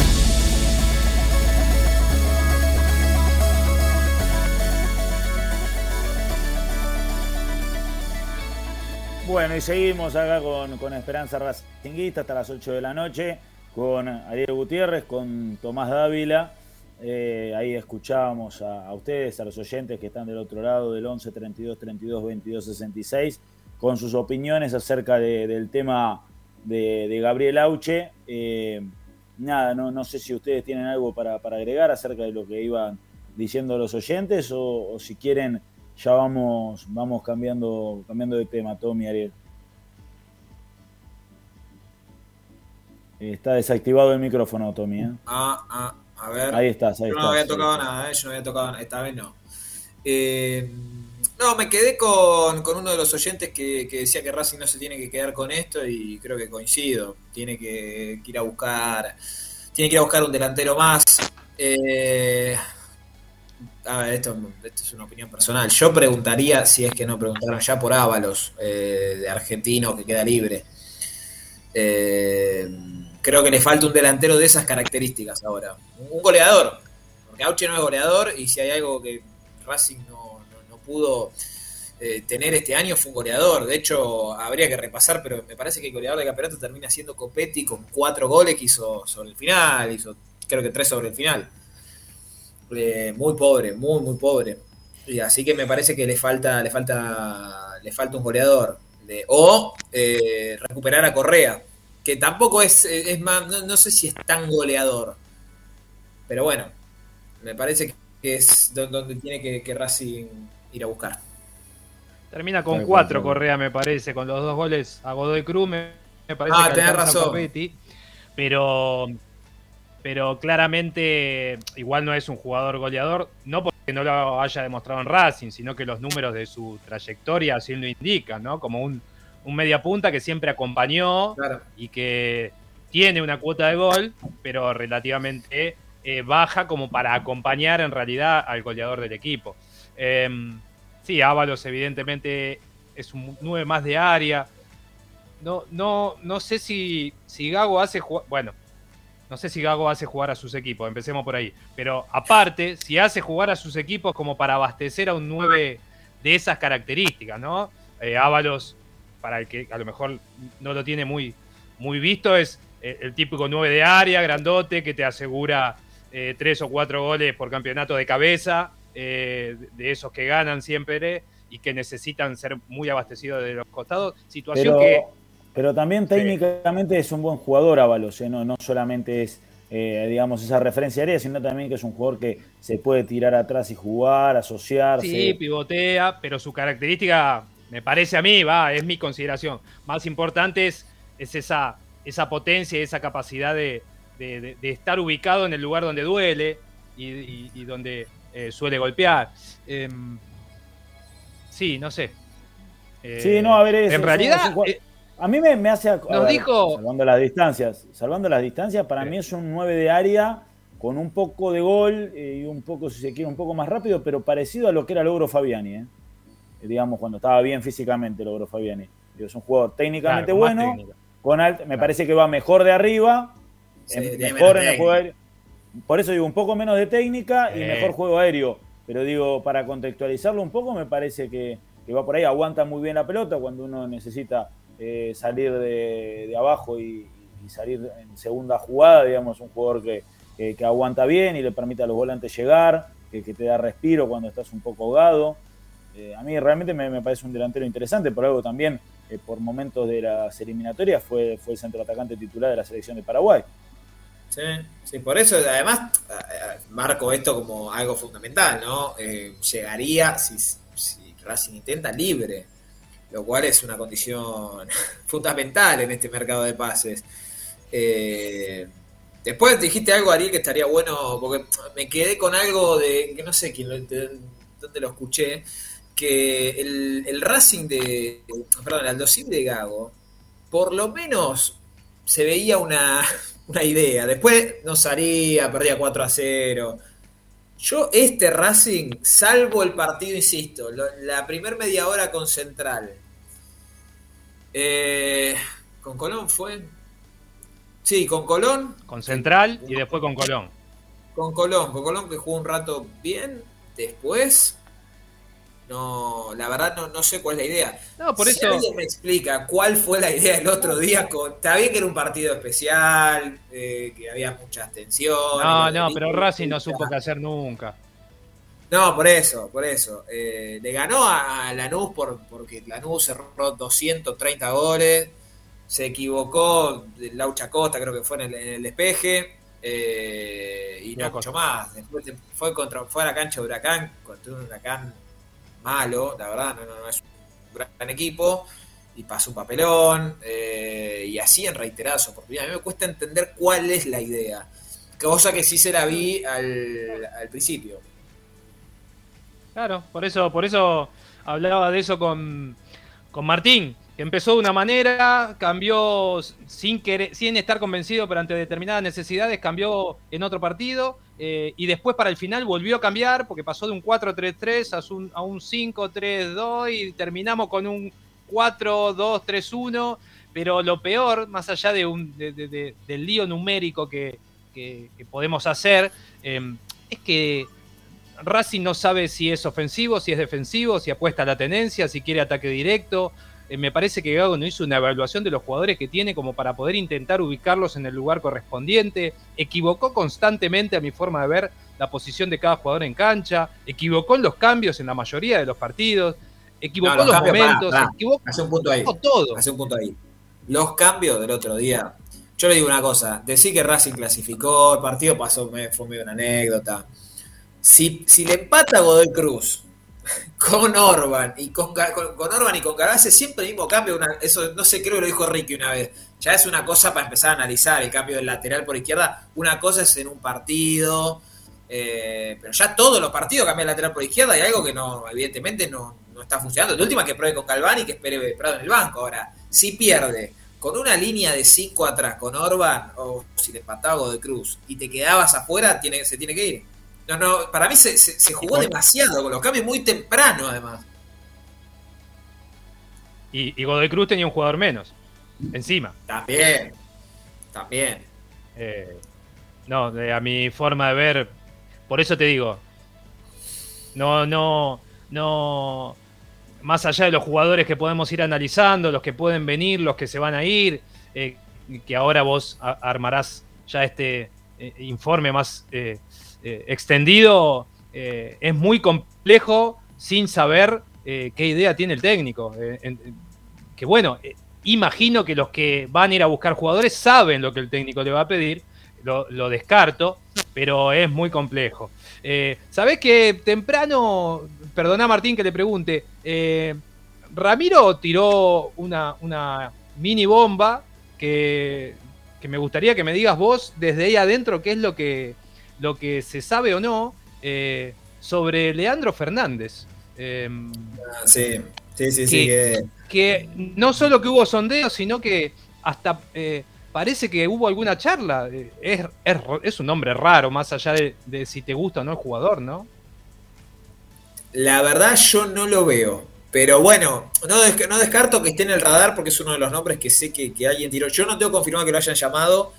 Bueno, y seguimos acá con, con Esperanza Racinguista hasta las 8 de la noche, con Ariel Gutiérrez, con Tomás Dávila. Eh, ahí escuchábamos a, ustedes, a los oyentes que están del otro lado del 11 32 32 22 66, con sus opiniones acerca de- del tema de, Gabriel Auche. Eh, nada, no, no sé si ustedes tienen algo para, para agregar acerca de lo que iban diciendo los oyentes o si quieren ya vamos, vamos cambiando, cambiando de tema, Tommy Ariel. Está desactivado el micrófono, Tommy. ¿eh? Ah, ah, a ver. Ahí estás, ahí Yo no estás, había tocado nada, ¿eh? yo no había tocado nada, esta vez no. Eh, no, me quedé con, con uno de los oyentes que, que decía que Racing no se tiene que quedar con esto y creo que coincido. Tiene que, que ir a buscar, tiene que ir a buscar un delantero más. Eh, a ver, esto, esto es una opinión personal. Yo preguntaría, si es que no preguntaron ya por Ábalos, eh, de argentino que queda libre. Eh, creo que le falta un delantero de esas características ahora. Un goleador. Porque Auche no es goleador y si hay algo que Racing no, no- no pudo eh, tener este año fue un goleador. De hecho, habría que repasar, pero me parece que el goleador de campeonato termina siendo Copetti con cuatro goles que hizo sobre el final. Hizo creo que tres sobre el final. Eh, muy pobre, muy, muy pobre. Y así que me parece que le falta, le falta, le falta un goleador. De- o eh, recuperar a Correa, que tampoco es, es más, no, no sé si es tan goleador. Pero bueno, me parece que es do- donde tiene que, que Racing ir a buscar. Termina con cuatro. Correa, me parece, con los dos goles a Godoy Cruz, me, me parece Ah, que tenés razón. Copetti, pero, pero claramente igual no es un jugador goleador, no porque no lo haya demostrado en Racing, sino que los números de su trayectoria así lo indican, ¿no? Como un, un media punta que siempre acompañó y que tiene una cuota de gol, pero relativamente eh, baja como para acompañar en realidad al goleador del equipo. Em, sí, Ábalos evidentemente es un 9 más de área. No, no, no sé si, si Gago hace. Bueno, no sé si Gago hace jugar a sus equipos, empecemos por ahí. Pero aparte, si hace jugar a sus equipos como para abastecer a un 9 de esas características, ¿no? Eh, Ábalos, para el que a lo mejor no lo tiene muy, muy visto, es eh, el típico 9 de área, grandote, que te asegura eh, tres o cuatro goles por campeonato de cabeza, eh, de esos que ganan siempre y que necesitan ser muy abastecidos de los costados. Situación Pero, que pero también técnicamente es un buen jugador Ábalos, ¿eh? no, no solamente es eh, digamos, esa referencia aérea, sino también que es un jugador que se puede tirar atrás y jugar, asociarse. Sí, pivotea, pero su característica, me parece a mí, va, es mi consideración. Más importante es, es esa, esa potencia y esa capacidad de, de- de- de estar ubicado en el lugar donde duele y, y- y donde eh, suele golpear. Em, sí, no sé. Sí, no, a ver, En es un- realidad, es un jugador- a mí me, me hace. ac- a nos ver, dijo- Salvando las distancias, salvando las distancias, para mí es un 9 de área con un poco de gol eh, y un poco, si se quiere, un poco más rápido, pero parecido a lo que era Logro Fabiani, ¿eh? Eh, digamos, cuando estaba bien físicamente Logro Fabiani. Es un jugador técnicamente Claro, bueno, con alt- me parece que va mejor de arriba, Sí, tiene mejor en el juego aéreo. Por eso digo, un poco menos de técnica y Eh. mejor juego aéreo. Pero digo, para contextualizarlo un poco, me parece que, que va por ahí, aguanta muy bien la pelota cuando uno necesita eh, salir de, abajo y, salir en segunda jugada, digamos, un jugador que, que- que aguanta bien y le permite a los volantes llegar, que, te da respiro cuando estás un poco ahogado. Eh, a mí realmente me, parece un delantero interesante, por algo también, eh, por momentos de las eliminatorias, fue, fue el centroatacante titular de la selección de Paraguay. Sí, sí, por eso además eh, marco esto como algo fundamental, ¿no? Eh, llegaría, si, si Racing intenta, libre, lo cual es una condición fundamental en este mercado de pases. Eh, después dijiste algo, Ariel, que estaría bueno, porque me quedé con algo de, que no sé quién dónde lo escuché, que el, el Racing de, perdón, el Aldo Civi de Gago, por lo menos se veía una, una idea. Después no salía, perdía 4 a 0. Yo, este Racing, salvo el partido, insisto, la primer media hora con Central. Eh, ¿Con Colón fue? Sí, con Colón. Con Central y después con Colón. Con Colón, con Colón que jugó un rato bien. Después, no, la verdad no, no sé cuál es la idea. No, por si eso- alguien me explica cuál fue la idea el otro día, con, está bien que era un partido especial, eh, que había muchas tensiones. No, no, pero Racing no supo qué hacer nunca. No, por eso, por eso. Eh, le ganó a, Lanús por, porque Lanús cerró 230 goles. Se equivocó Laucha Costa, creo que fue en el, en el despeje. eh, y no mucho más. Después fue, contra, fue a la cancha de Huracán, contra un Huracán malo, la verdad, no, no, no es un gran equipo. Y pasó un papelón. eh, y así en reiteradas oportunidades. A mí me cuesta entender cuál es la idea. Cosa que sí se la vi al, al principio. Claro, por eso, por eso hablaba de eso con, con Martín, que empezó de una manera, cambió sin querer, sin estar convencido, pero ante determinadas necesidades, cambió en otro partido, eh, y después para el final volvió a cambiar, porque pasó de un 4-3-3 a un, a un 5-3-2 y terminamos con un 4-2-3-1. Pero lo peor, más allá de un, de- de- de- del lío numérico que, que- que podemos hacer, eh, es que Racing no sabe si es ofensivo, si es defensivo, si apuesta a la tenencia, si quiere ataque directo. Eh, me parece que Gago no hizo una evaluación de los jugadores que tiene como para poder intentar ubicarlos en el lugar correspondiente. Equivocó constantemente, a mi forma de ver, la posición de cada jugador en cancha. Equivocó en los cambios en la mayoría de los partidos. Equivocó No, los, cambios, momentos. equivocó Hace un punto ahí. todo. Hace un punto ahí. Los cambios del otro día. Yo le digo una cosa. Decir que Racing clasificó, el partido pasó, me- fue medio una anécdota. Si, si le empata Godoy Cruz con Orban y con, con, con Orban y con Caracas, siempre el mismo cambio. Una, eso no sé, creo que lo dijo Ricky una vez. Ya es una cosa para empezar a analizar el cambio del lateral por izquierda. Una cosa es en un partido. eh, pero ya todos los partidos cambian lateral por izquierda y algo que no, evidentemente no, no está funcionando. La última que pruebe con Calvani que espere Prado en el banco. Ahora, si pierde con una línea de 5 atrás con Orban o si le empataba Godoy Cruz y te quedabas afuera, tiene, se tiene que ir. No, no, para mí se, se- se jugó demasiado con los cambios muy temprano además. Y, y Godoy Cruz tenía un jugador menos. Encima. También. También. Eh, no, de- a mi forma de ver, por eso te digo, no, no, no, más allá de los jugadores que podemos ir analizando, los que pueden venir, los que se van a ir, eh, que ahora vos a- armarás ya este eh, informe más eh, extendido, eh, es muy complejo sin saber eh, qué idea tiene el técnico. Que bueno, imagino que los que van a ir a buscar jugadores saben lo que el técnico le va a pedir, lo, descarto, pero es muy complejo. ¿Sabés que temprano, perdona Martín que le pregunte, Ramiro tiró una, una mini bomba que, que me gustaría que me digas vos desde ahí adentro qué es lo que, lo que se sabe o no eh, sobre Leandro Fernández. Eh, Ah, Sí, sí, sí, sí. que, que- que no solo que hubo sondeos, sino que hasta eh, parece que hubo alguna charla. Eh, Es, es, es un nombre raro, más allá de, de si te gusta o no el jugador, ¿no? La verdad yo no lo veo. Pero bueno, no, des- no descarto que esté en el radar porque es uno de los nombres que sé que, que alguien tiró. Yo no tengo confirmado que lo hayan llamado,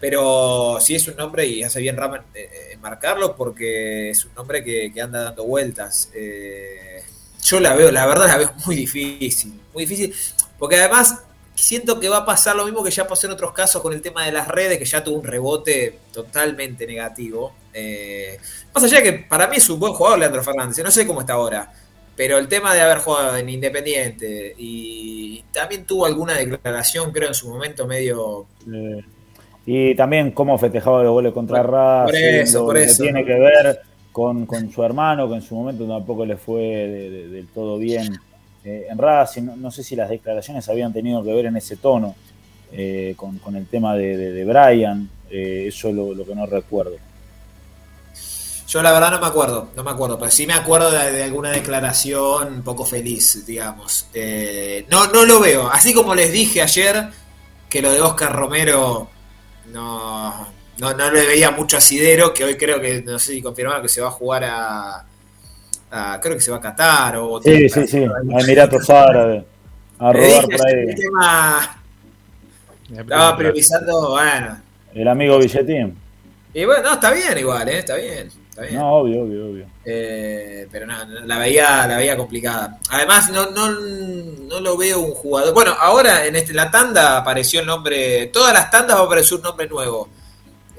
pero sí es un nombre y hace bien Rama en, en marcarlo porque es un nombre que, anda dando vueltas. Eh, yo la veo, la verdad la veo muy difícil, muy difícil, porque además siento que va a pasar lo mismo que ya pasó en otros casos con el tema de las redes, que ya tuvo un rebote totalmente negativo. Eh, más allá de que para mí es un buen jugador Leandro Fernández, no sé cómo está ahora, pero el tema de haber jugado en Independiente y también tuvo alguna declaración, creo, en su momento medio... Eh, y también cómo festejaba los goles contra Racing, eso, lo por que eso. tiene que ver con, con su hermano, que en su momento tampoco le fue de- de- del todo bien eh, en Racing. No, no sé si las declaraciones habían tenido que ver en ese tono eh, con, con el tema de, Brian, eh, eso es lo, lo que no recuerdo. Yo la verdad no me acuerdo, no me acuerdo, pero sí me acuerdo de, alguna declaración un poco feliz, digamos. Eh, no, no lo veo. Así como les dije ayer que lo de Oscar Romero no, no, no le veía mucho asidero, que hoy creo que, no sé si confirmaron que se va a jugar a... a- creo que se va a Qatar o... Sí, sí, sí, a Emiratos Árabes, a robar por ahí. el tema... Estaba priorizando, bueno. El amigo Billetín. Y bueno, no, está bien igual, ¿eh? Está bien. Está bien. No, obvio, obvio, obvio. Eh, pero no, no, la veía, la veía complicada. Además, no, no, no lo veo un jugador. Bueno, ahora en este, la tanda apareció el nombre. Todas las tandas va a aparecer un nombre nuevo.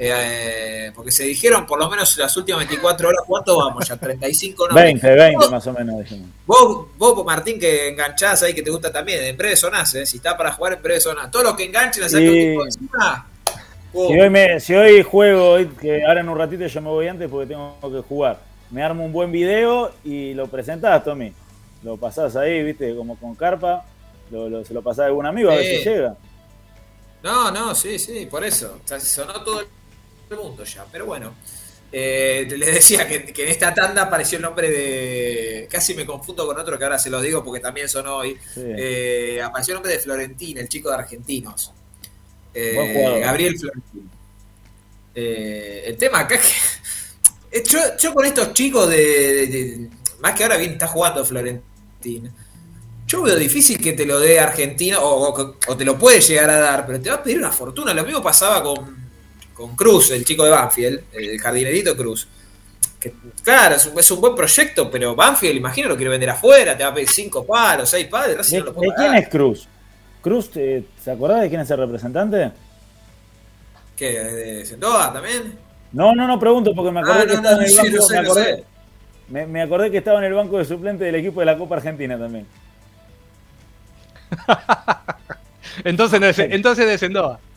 Eh, porque se dijeron por lo menos las últimas 24 horas, ¿cuánto vamos ya? 35 nombres. 20, 20 más o menos, dijimos. Vos, vos, Martín, que enganchás ahí, que te gusta también, en breve sonás, ¿eh? Si está para jugar, en breve sonás. Todos los que enganchen a sacar un Sí. tipo encima. Oh, Si hoy, me, si hoy juego, hoy, que ahora en un ratito yo me voy antes porque tengo que jugar, me armo un buen video y lo presentás, Tommy. Lo pasás ahí, viste, como con carpa, lo, lo- se lo pasás a algún amigo a ver si llega. No, no, sí, sí, por eso. O sea, sonó todo el mundo ya. Pero bueno, eh, les decía que, que en esta tanda apareció el nombre de. Casi me confundo con otro que ahora se los digo porque también sonó hoy. Sí. Eh, apareció el nombre de Florentín, el chico de Argentinos. Eh. Gabriel Florentín. Eh, el tema acá es que. eh, Yo, yo con estos chicos de, de- de- Más que ahora bien está jugando Florentín. Yo veo difícil que te lo dé Argentina, o, o- o te lo puede llegar a dar, pero te va a pedir una fortuna. Lo mismo pasaba con, con Cruz, el chico de Banfield, el jardinerito Cruz. Que, claro, es un, es un buen proyecto, pero Banfield, imagino, lo quiere vender afuera, te va a pedir cinco palos, seis palos, y Racing ¿De, no lo puede de quién es Cruz? Cruz, eh, ¿se acordás de quién es el representante? ¿Qué? ¿De Sendoa también? No, no, no pregunto porque me acordé Ah, que no, estaba en el banco. me, acordé, acordé que estaba en el banco de suplente del equipo de la Copa Argentina también. Entonces, es- entonces de Sendoa.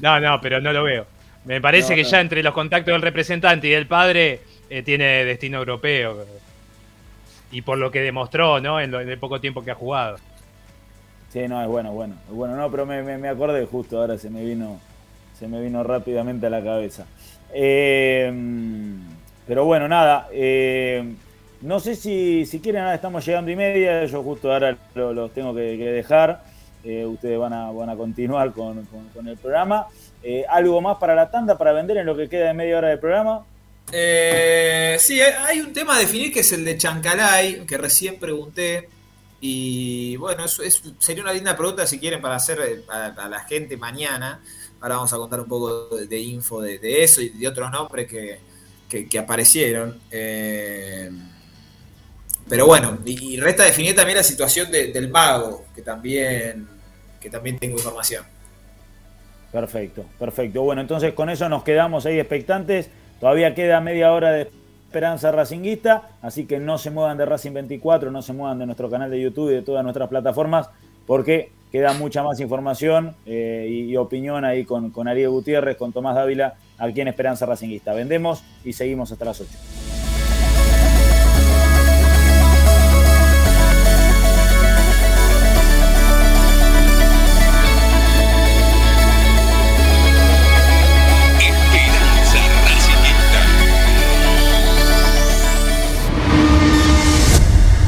No, no, pero no lo veo. Me parece No, que no. ya entre los contactos del representante y del padre eh, tiene destino europeo. Y por lo que demostró, ¿no? En, lo- en el poco tiempo que ha jugado. Sí, no, es bueno, bueno. Es bueno, no, pero me, me, me acordé justo, ahora se me vino, se me vino rápidamente a la cabeza. Eh, pero bueno, nada. eh, no sé si, si quieren, estamos llegando y media. Yo justo ahora lo- los tengo que, dejar. Eh, ustedes van a, van a continuar con, con- con el programa. Eh, ¿Algo más para la tanda, para vender en lo que queda de media hora del programa? Eh, sí, hay- hay un tema a definir que es el de Chancalay, que recién pregunté. Y bueno, es, sería una linda pregunta si quieren para hacer eh, a, la gente mañana. Ahora vamos a contar un poco de, info de, eso y de otros nombres que, que- aparecieron. Eh, pero bueno, y, resta definir también la situación de- del mago, que también, que también tengo información. Perfecto, perfecto. Bueno, entonces con eso nos quedamos ahí expectantes. Todavía queda media hora de esperanza racinguista, así que no se muevan de Racing 24, no se muevan de nuestro canal de YouTube y de todas nuestras plataformas, porque queda mucha más información eh, y, opinión ahí con, con Ariel Gutiérrez, con Tomás Dávila, aquí en Esperanza Racinguista. Vendemos y seguimos hasta las 8.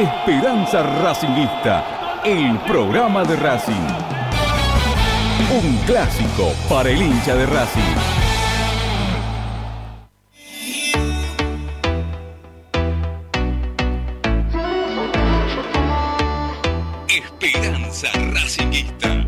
Esperanza Racingista, el programa de Racing. Un clásico para el hincha de Racing. Esperanza Racingista.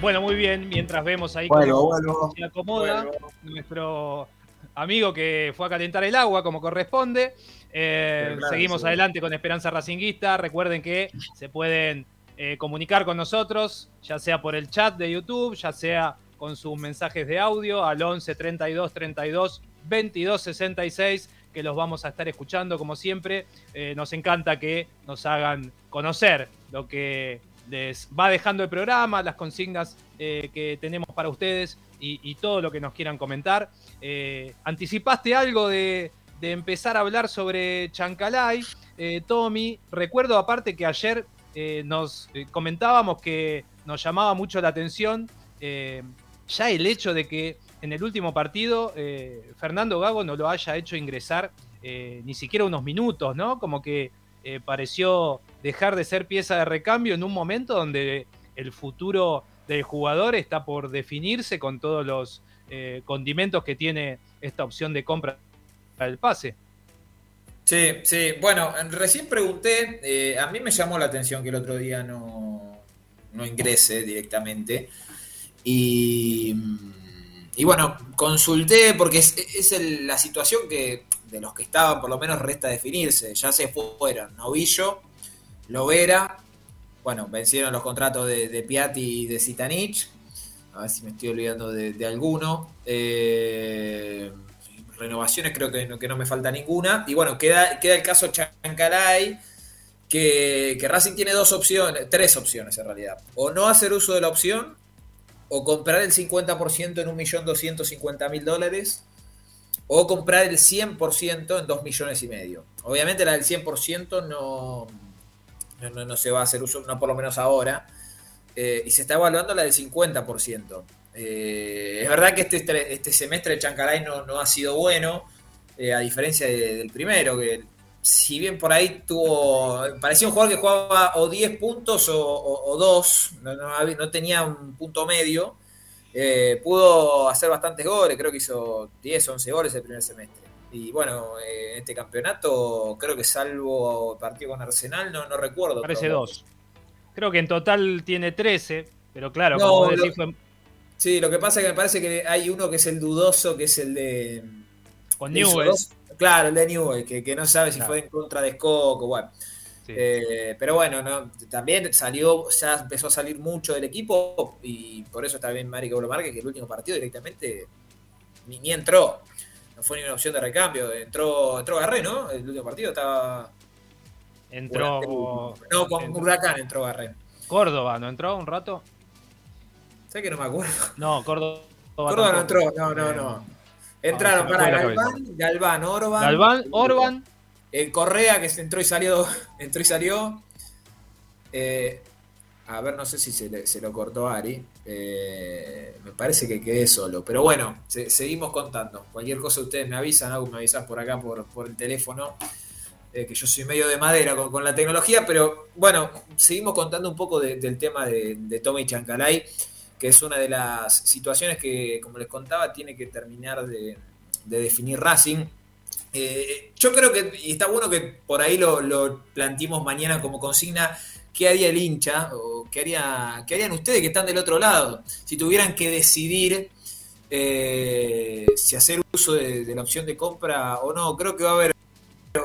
Bueno, muy bien, mientras vemos ahí Bueno, cómo bueno. se acomoda nuestro amigo que fue a calentar el agua como corresponde. Eh, claro, seguimos sí. adelante con Esperanza Racinguista. Recuerden que se pueden eh, comunicar con nosotros, ya sea por el chat de YouTube, ya sea con sus mensajes de audio al 11 32 32 22 66 que los vamos a estar escuchando como siempre. Eh, nos encanta que nos hagan conocer lo que les va dejando el programa, las consignas eh, que tenemos para ustedes y, todo lo que nos quieran comentar. Eh, ¿Anticipaste algo de, empezar a hablar sobre Chancalay? Eh, Tommy, recuerdo aparte que ayer nos comentábamos que nos llamaba mucho la atención ya el hecho de que en el último partido Fernando Gago no lo haya hecho ingresar ni siquiera unos minutos, ¿no? Como que eh, pareció dejar de ser pieza de recambio en un momento donde el futuro del jugador está por definirse con todos los eh, condimentos que tiene esta opción de compra del pase. Sí, sí. Bueno, recién pregunté, eh, a mí me llamó la atención que el otro día no, no ingrese directamente. Y, y bueno, consulté porque es, es la situación que de los que estaban por lo menos resta definirse. Ya se fueron Novillo, Lovera, bueno, vencieron los contratos de, Piatti y de Zitanich. A ver si me estoy olvidando de, de alguno. Eh, renovaciones creo que no, que no me falta ninguna. Y bueno, queda, queda el caso Chancalay, que, que Racing tiene dos opciones, tres opciones en realidad. O no hacer uso de la opción, o comprar el 50% en 1.250.000 dólares, o comprar el 100% en 2 millones y medio. Obviamente la del 100% no, no, no- se va a hacer uso, no por lo menos ahora. Eh, y se está evaluando la del 50%. Eh, es verdad que este, este semestre de Chancalay no, no ha sido bueno, eh, a diferencia de- del primero, que si bien por ahí tuvo. Parecía un jugador que jugaba o 10 puntos o, o- o 2, no, no tenía un punto medio. Eh, pudo hacer bastantes goles, creo que hizo 10, 11 goles el primer semestre. Y bueno, eh, en este campeonato, creo que salvo partido con Arsenal, no, no recuerdo. Parece dos. Creo que en total tiene 13, pero claro, No, como decís, fue Sí, lo que pasa es que me parece que hay uno que es el dudoso, que es el de. con Newell. Claro, el de Newell, que, que no sabe si Claro. fue en contra de Scott o bueno. Eh, pero bueno, no, también salió, ya empezó a salir mucho del equipo y por eso está bien Mari Gaulo Márquez, que el último partido directamente ni, ni entró. No fue ni una opción de recambio. Entró, entró Garré, ¿no? El último partido estaba. Entró No, con Huracán entró Garré. Córdoba, ¿no entró un rato? ¿Sabes que no me acuerdo? No, Córdoba. Córdoba no entró, no, no, no. Entraron me para. Galván, Galván, Orban. Galván, Orban. El Correa que entró y salió. Entró y salió. Eh, a ver, no sé si se, lo cortó Ari. Eh, me parece que quedé solo. Pero bueno, se- seguimos contando. Cualquier cosa ustedes me avisan, Agus, me avisas por acá por, por el teléfono. eh, que yo soy medio de madera con, con la tecnología, pero bueno, seguimos contando un poco de- del tema de, Tommy Chancalay, que es una de las situaciones que, como les contaba, tiene que terminar de definir Racing. Eh, yo creo que, y está bueno que por ahí lo, lo planteemos mañana como consigna, ¿qué haría el hincha? ¿O qué, haría, qué harían ustedes que están del otro lado? Si tuvieran que decidir eh, si hacer uso de, de la opción de compra o no, creo que va a haber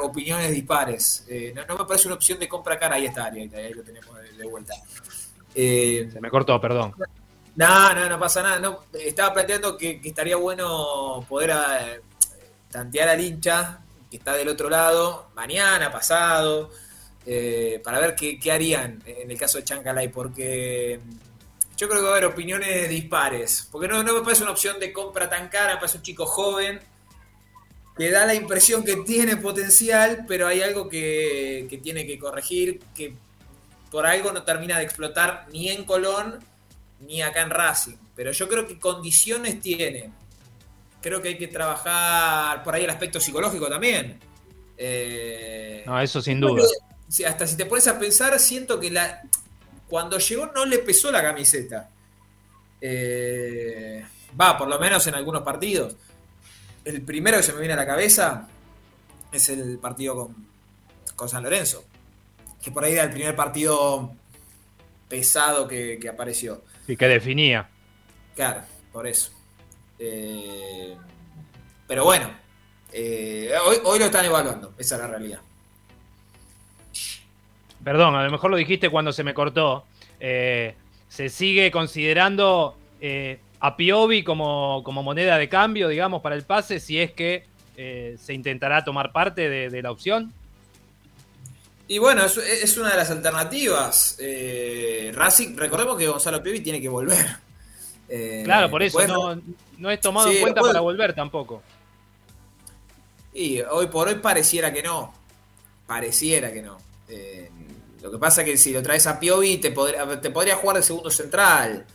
opiniones dispares. Eh, no, no me parece una opción de compra cara, ahí está, ahí, ahí lo tenemos de, de vuelta. Se me cortó, perdón. no, no, no pasa nada. No, estaba planteando que, que estaría bueno poder eh, tantear al hincha que está del otro lado, mañana, pasado, eh, para ver qué, qué harían en el caso de Chancalay, porque yo creo que va a haber opiniones dispares, porque no, no me parece una opción de compra tan cara, me parece un chico joven, que da la impresión que tiene potencial, pero hay algo que, que tiene que corregir, que por algo no termina de explotar ni en Colón ni acá en Racing. Pero yo creo que condiciones tiene. Creo que hay que trabajar por ahí el aspecto psicológico también. Eh, No, eso sin duda. Sí, hasta si te pones a pensar, siento que la, cuando llegó no le pesó la camiseta. Eh, va, por lo menos en algunos partidos. El primero que se me viene a la cabeza es el partido con, con San Lorenzo. Que por ahí era el primer partido pesado que, que apareció. Y que definía. Claro, por eso. Eh, pero bueno, eh, hoy, hoy lo están evaluando, esa es la realidad. Perdón, a lo mejor lo dijiste cuando se me cortó. Eh, se sigue considerando a Piovi como, como moneda de cambio, digamos, para el pase, si es que se intentará tomar parte de, de la opción. Y bueno, es, es una de las alternativas. Eh, Racing, recordemos que Gonzalo Piovi tiene que volver. Eh, Claro, por eso no, no es tomado Sí, en cuenta para volver tampoco. Y hoy por hoy pareciera que no. Pareciera que no. Eh, lo que pasa es que si lo traes a Piovi te podría, te podría jugar de segundo central.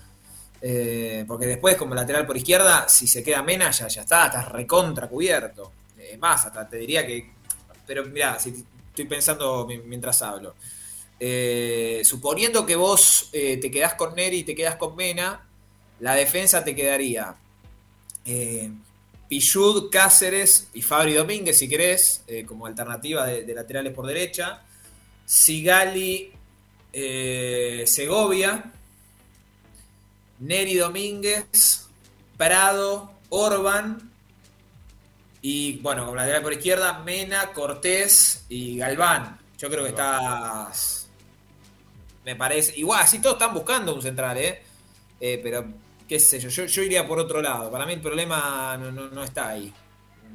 Eh, porque después, como lateral por izquierda, si se queda Mena, ya, ya está, estás recontra cubierto. Es más, hasta te diría que. Pero mirá, si estoy pensando mi- mientras hablo. Eh, suponiendo que vos eh, te quedás con Neri y te quedás con Mena, la defensa te quedaría eh, Pichud, Cáceres y Fabri Domínguez, si querés, eh, como alternativa de, de laterales por derecha. Sigali, eh, Segovia, Neri Domínguez, Prado, Orban. Y bueno, como lateral por izquierda, Mena, Cortés y Galván. Yo creo que estás. Me parece. Igual, así todos están buscando un central, ¿eh? Eh, pero, qué sé yo, yo, yo iría por otro lado. Para mí el problema no, no- no está ahí.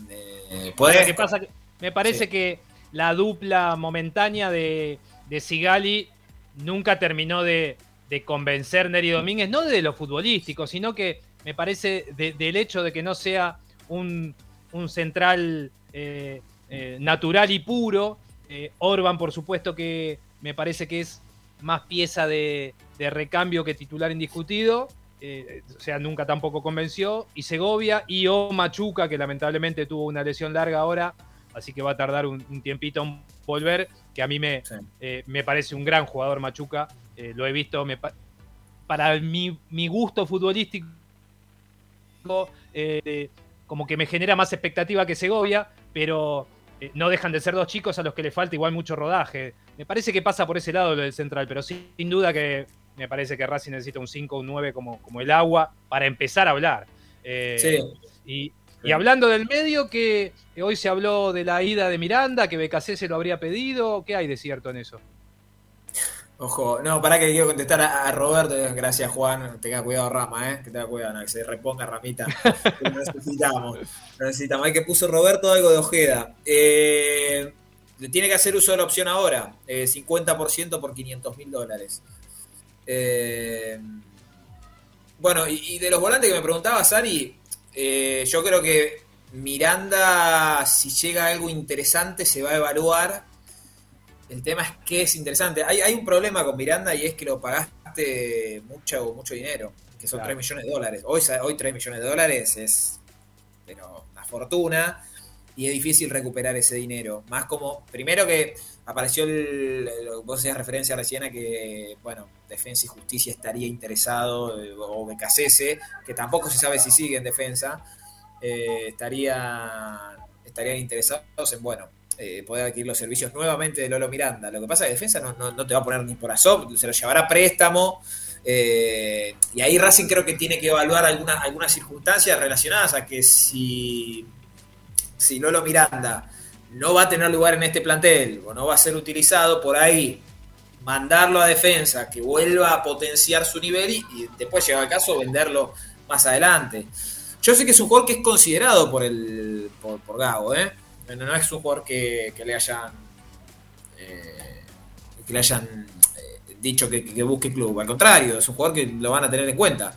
Eh, Ahora, podés- ¿qué pasa? Me parece Sí. que la dupla momentánea de, de Sigali nunca terminó de, de convencer Neri Domínguez, no de lo futbolístico, sino que me parece de- del hecho de que no sea un, un central eh, eh, natural y puro. Eh, Orban, por supuesto, que me parece que es más pieza de, de recambio que titular indiscutido. Eh, o sea, nunca tampoco convenció. Y Segovia y o Machuca, que lamentablemente tuvo una lesión larga ahora, así que va a tardar un, un tiempito en volver, que a mí me, eh, me parece un gran jugador Machuca. eh, lo he visto, me para mi, mi gusto futbolístico, como que me genera más expectativa que Segovia, pero no dejan de ser dos chicos a los que le falta igual mucho rodaje. Me parece que pasa por ese lado lo del central, pero sin duda que me parece que Racing necesita un 5 o un 9 como, como el agua para empezar a hablar. Eh, Sí. y, y hablando del medio, que hoy se habló de la ida de Miranda, que BKC se lo habría pedido, ¿qué hay de cierto en eso? Ojo, no, para que le quiero contestar a, a Roberto. Gracias, Juan. Tenga cuidado, Rama, ¿eh? Que tenga cuidado, no, que se reponga Ramita. Lo necesitamos. Lo necesitamos. Hay que puso Roberto algo de Ojeda. Eh, tiene que hacer uso de la opción ahora. eh, 50% por 500 mil dólares. Eh, bueno, y, y de los volantes que me preguntaba Sari, eh, yo creo que Miranda, si llega algo interesante, se va a evaluar. El tema es que es interesante. Hay, hay un problema con Miranda y es que lo pagaste mucho, mucho dinero, que son Claro. 3 millones de dólares. Hoy, hoy 3 millones de dólares es pero una fortuna y es difícil recuperar ese dinero. Más como, primero que apareció el, lo que vos hacías referencia recién a que, bueno, Defensa y Justicia estaría interesado, eh, o Becasese, que tampoco se sabe si sigue en defensa, eh, estaría, estarían interesados en, bueno, eh, poder adquirir los servicios nuevamente de Lolo Miranda. Lo que pasa es que Defensa no, no- no te va a poner ni por ASOP, se lo llevará préstamo. eh, y ahí Racing creo que tiene que evaluar alguna- algunas circunstancias relacionadas a que si, si Lolo Miranda no va a tener lugar en este plantel o no va a ser utilizado por ahí, mandarlo a defensa, que vuelva a potenciar su nivel y, después, llegado el caso, venderlo más adelante. Yo sé que es un jugador que es considerado por el por, por Gago, ¿eh? No, no es un jugador que, le hayan eh, que le hayan eh, dicho que, que busque club. Al contrario, es un jugador que lo van a tener en cuenta.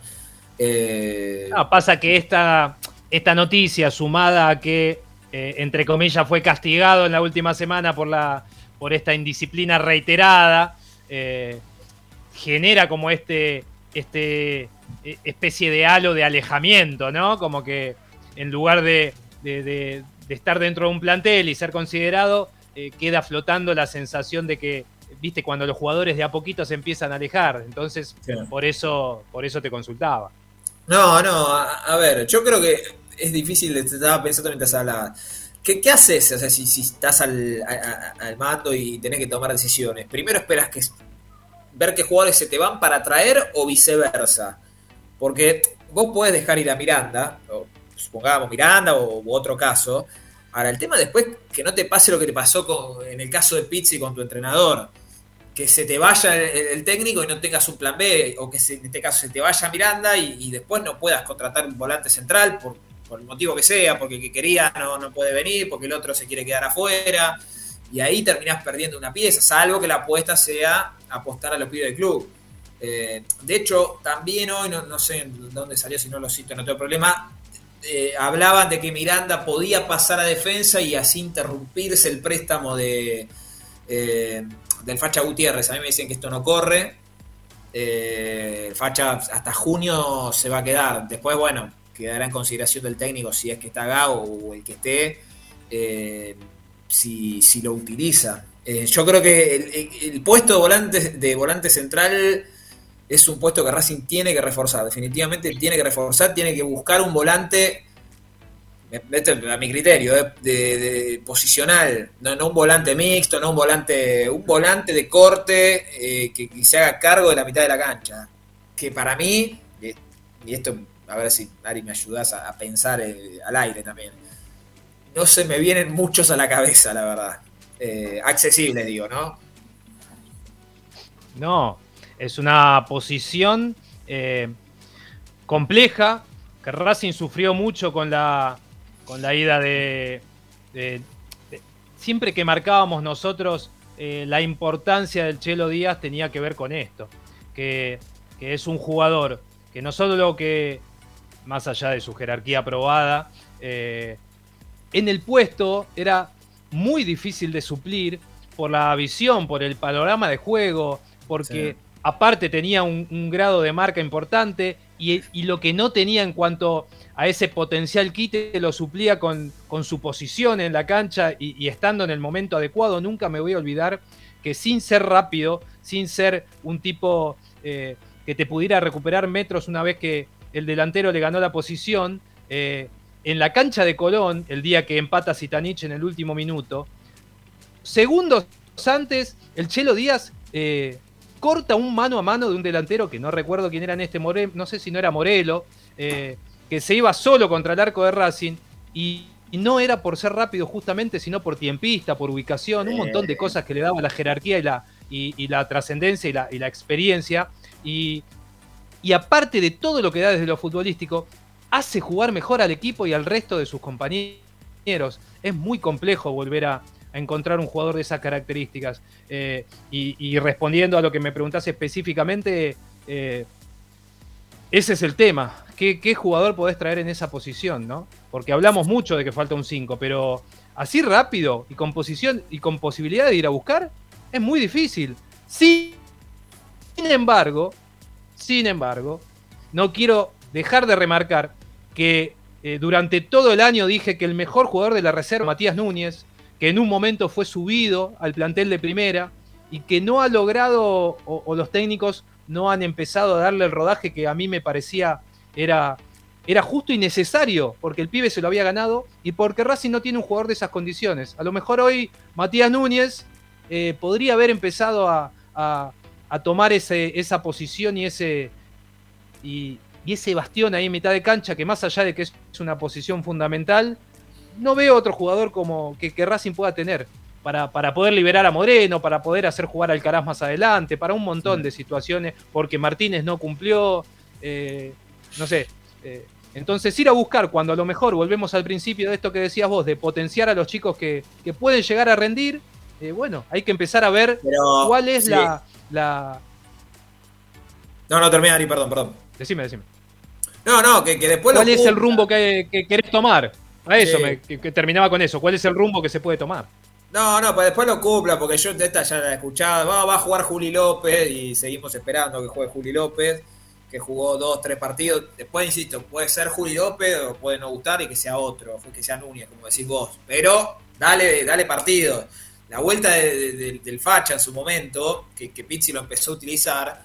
Eh, pasa que esta, esta noticia, sumada a que eh, entre comillas, fue castigado en la última semana por, la, por esta indisciplina reiterada, eh, genera como este, este eh, especie de halo de alejamiento, ¿no? Como que en lugar de, de- de- de estar dentro de un plantel y ser considerado, eh, queda flotando la sensación de que, viste, cuando los jugadores de a poquito se empiezan a alejar. Entonces, por eso, por eso te consultaba. No, no, a, a ver, yo creo que es difícil, estaba pensando mientras hablaba. ¿Qué, qué haces o sea, si, si estás al, a- a- al mando y tenés que tomar decisiones? Primero esperas que ver qué jugadores se te van para traer o viceversa. Porque vos podés dejar ir a Miranda, o supongamos Miranda o u otro caso. Ahora, el tema después que no te pase lo que te pasó con- en el caso de Pizzi con tu entrenador. Que se te vaya el, técnico y no tengas un plan B, o que en este caso se te vaya Miranda y, después no puedas contratar un volante central por, por el motivo que sea, porque que quería no, no puede venir, porque el otro se quiere quedar afuera. Y ahí terminás perdiendo una pieza, salvo que la apuesta sea apostar a los pibes del club. Eh, de hecho, también hoy, no, sé dónde salió, si no lo cito, no tengo problema, eh, hablaban de que Miranda podía pasar a defensa y así interrumpirse el préstamo de eh, del Facha Gutiérrez. A mí me dicen que esto no corre. Eh, Facha hasta junio se va a quedar. Después, bueno, quedará en consideración del técnico si es que está Gago o el que esté, si, si lo utiliza. Eh, yo creo que el, puesto de volante, de volante central es un puesto que Racing tiene que reforzar. Definitivamente tiene que reforzar, tiene que buscar un volante, este es a mi criterio, eh, de, posicional, no, no un volante mixto, no un volante, un volante de corte eh, que, se haga cargo de la mitad de la cancha. Que para mí, y esto, a ver si Ari me ayudas a, a pensar eh, al aire también, no se me vienen muchos a la cabeza, la verdad. Eh, accesibles, digo, ¿no? No, es una posición eh, compleja que Racing sufrió mucho con la, con la ida de, Siempre que marcábamos nosotros eh, la importancia del Chelo Díaz tenía que ver con esto, que, que es un jugador que no solo que, más allá de su jerarquía aprobada, en el puesto era muy difícil de suplir por la visión, por el panorama de juego, porque Sí. aparte tenía un, un grado de marca importante y, y lo que no tenía en cuanto a ese potencial quite lo suplía con, con su posición en la cancha y, y estando en el momento adecuado. Nunca me voy a olvidar que sin ser rápido, sin ser un tipo eh, que te pudiera recuperar metros una vez que el delantero le ganó la posición, eh, en la cancha de Colón, el día que empata Zitanich en el último minuto, segundos antes, el Chelo Díaz eh, corta un mano a mano de un delantero que no recuerdo quién era en este Morelo, no sé si no era Morelo, eh, que se iba solo contra el arco de Racing y, y no era por ser rápido justamente, sino por tiempista, por ubicación, un montón de cosas que le daba la jerarquía y la, y, y la trascendencia y la, y la experiencia. Y, y aparte de todo lo que da desde lo futbolístico, hace jugar mejor al equipo y al resto de sus compañeros. Es muy complejo volver a, encontrar un jugador de esas características. Eh, y, respondiendo a lo que me preguntás específicamente, eh, ese es el tema. ¿Qué, jugador podés traer en esa posición? ¿no? Porque hablamos mucho de que falta un 5, pero así rápido y con posición y con posibilidad de ir a buscar, es muy difícil. Sin embargo, sin embargo, no quiero dejar de remarcar que eh, durante todo el año dije que el mejor jugador de la reserva, Matías Núñez, que en un momento fue subido al plantel de primera y que no ha logrado, o, los técnicos no han empezado a darle el rodaje que a mí me parecía era, era justo y necesario, porque el pibe se lo había ganado y porque Racing no tiene un jugador de esas condiciones. A lo mejor hoy Matías Núñez eh, podría haber empezado a, a- tomar ese, esa posición y ese, y ese bastión ahí en mitad de cancha, que más allá de que es una posición fundamental, no veo otro jugador como que, que Racing pueda tener para, para poder liberar a Moreno, para poder hacer jugar al Caraz más adelante, para un montón de situaciones, porque Martínez no cumplió, eh, no sé. eh, entonces ir a buscar cuando a lo mejor volvemos al principio de esto que decías vos, de potenciar a los chicos que, que pueden llegar a rendir, eh, bueno, hay que empezar a ver Pero, cuál es sí. la, la... No, no, termina, Ari, perdón, perdón. Decime, decime. No, no, que, que después ¿Cuál lo es el rumbo que, que querés tomar? A eso, Sí. me- que, que terminaba con eso. ¿Cuál es el rumbo que se puede tomar? No, no, pues después lo cumpla, porque yo esta ya la he escuchado. Va, va a jugar Juli López y seguimos esperando que juegue Juli López, que jugó dos, tres partidos. Después, insisto, puede ser Juli López o puede no gustar y que sea otro, que sea Núñez, como decís vos. Pero dale, dale partido. La vuelta de- de- de- del Facha en su momento, que, que Pizzi lo empezó a utilizar,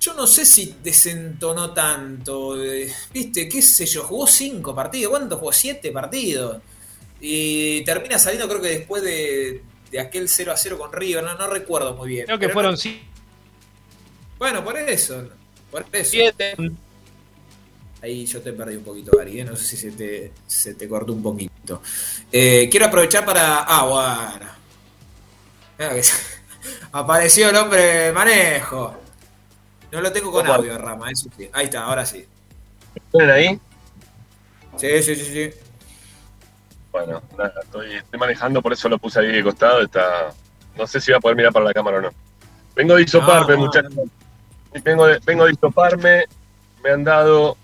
yo no sé si desentonó tanto. eh, Viste, qué sé yo, jugó cinco partidos. ¿Cuántos jugó? Siete partidos. Y termina saliendo, creo que después de, de aquel 0 a 0 con River, no, no recuerdo muy bien. Creo que fueron no- sí. Bueno, por eso. Por eso. Siete. Ahí yo te perdí un poquito, Gary. ¿eh? No sé si se te, se te cortó un poquito. Eh, quiero aprovechar para. Ah, bueno. Mira que Apareció el hombre de manejo. No lo tengo con audio, Rama, eso sí. Ahí está, ahora sí. ¿Tienen ahí? Sí, sí, sí, sí. Bueno, nada, estoy, estoy manejando, por eso lo puse ahí de costado. Está, no sé si va a poder mirar para la cámara o no. Vengo de No, no, muchachos. Vengo de, vengo de hisoparme. Me han dado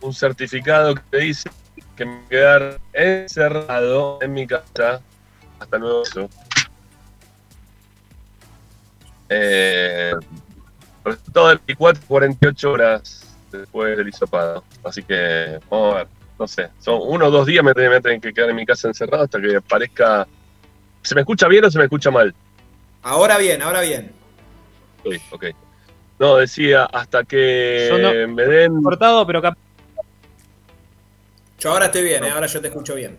un certificado que dice que me voy a quedar encerrado en mi casa hasta nuevo aviso. Eh, resultado de 24 48 horas después del hisopado. Así que vamos a ver. No sé, son uno o dos días me, tener que quedar en mi casa encerrado hasta que parezca. ¿Se me escucha bien o se me escucha mal? Ahora bien, ahora bien. Ok, ok. No, decía, hasta que me den. Cortado, pero cap- Yo ahora estoy bien, ¿eh? ahora yo te escucho bien.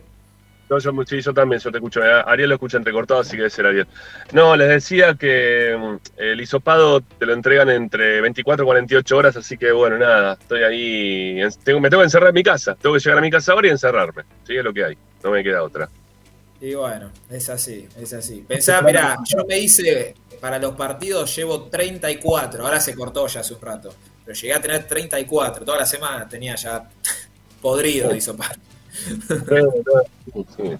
No, yo, sí, yo también, yo te escucho. Ariel lo escucha entrecortado, así que debe ser Ariel. No, les decía que mm, el hisopado te lo entregan entre 24 y 48 horas, así que bueno, nada, estoy ahí. en- tengo- me tengo que encerrar en mi casa. Tengo que llegar a mi casa ahora y encerrarme. Sí, es lo que hay. No me queda otra. Y bueno, es así, es así. Pensá, mirá, yo me hice, para los partidos llevo 34, ahora se cortó ya hace un rato, pero llegué a tener 34, toda la semana tenía ya podrido de hisopar. Sí, sí.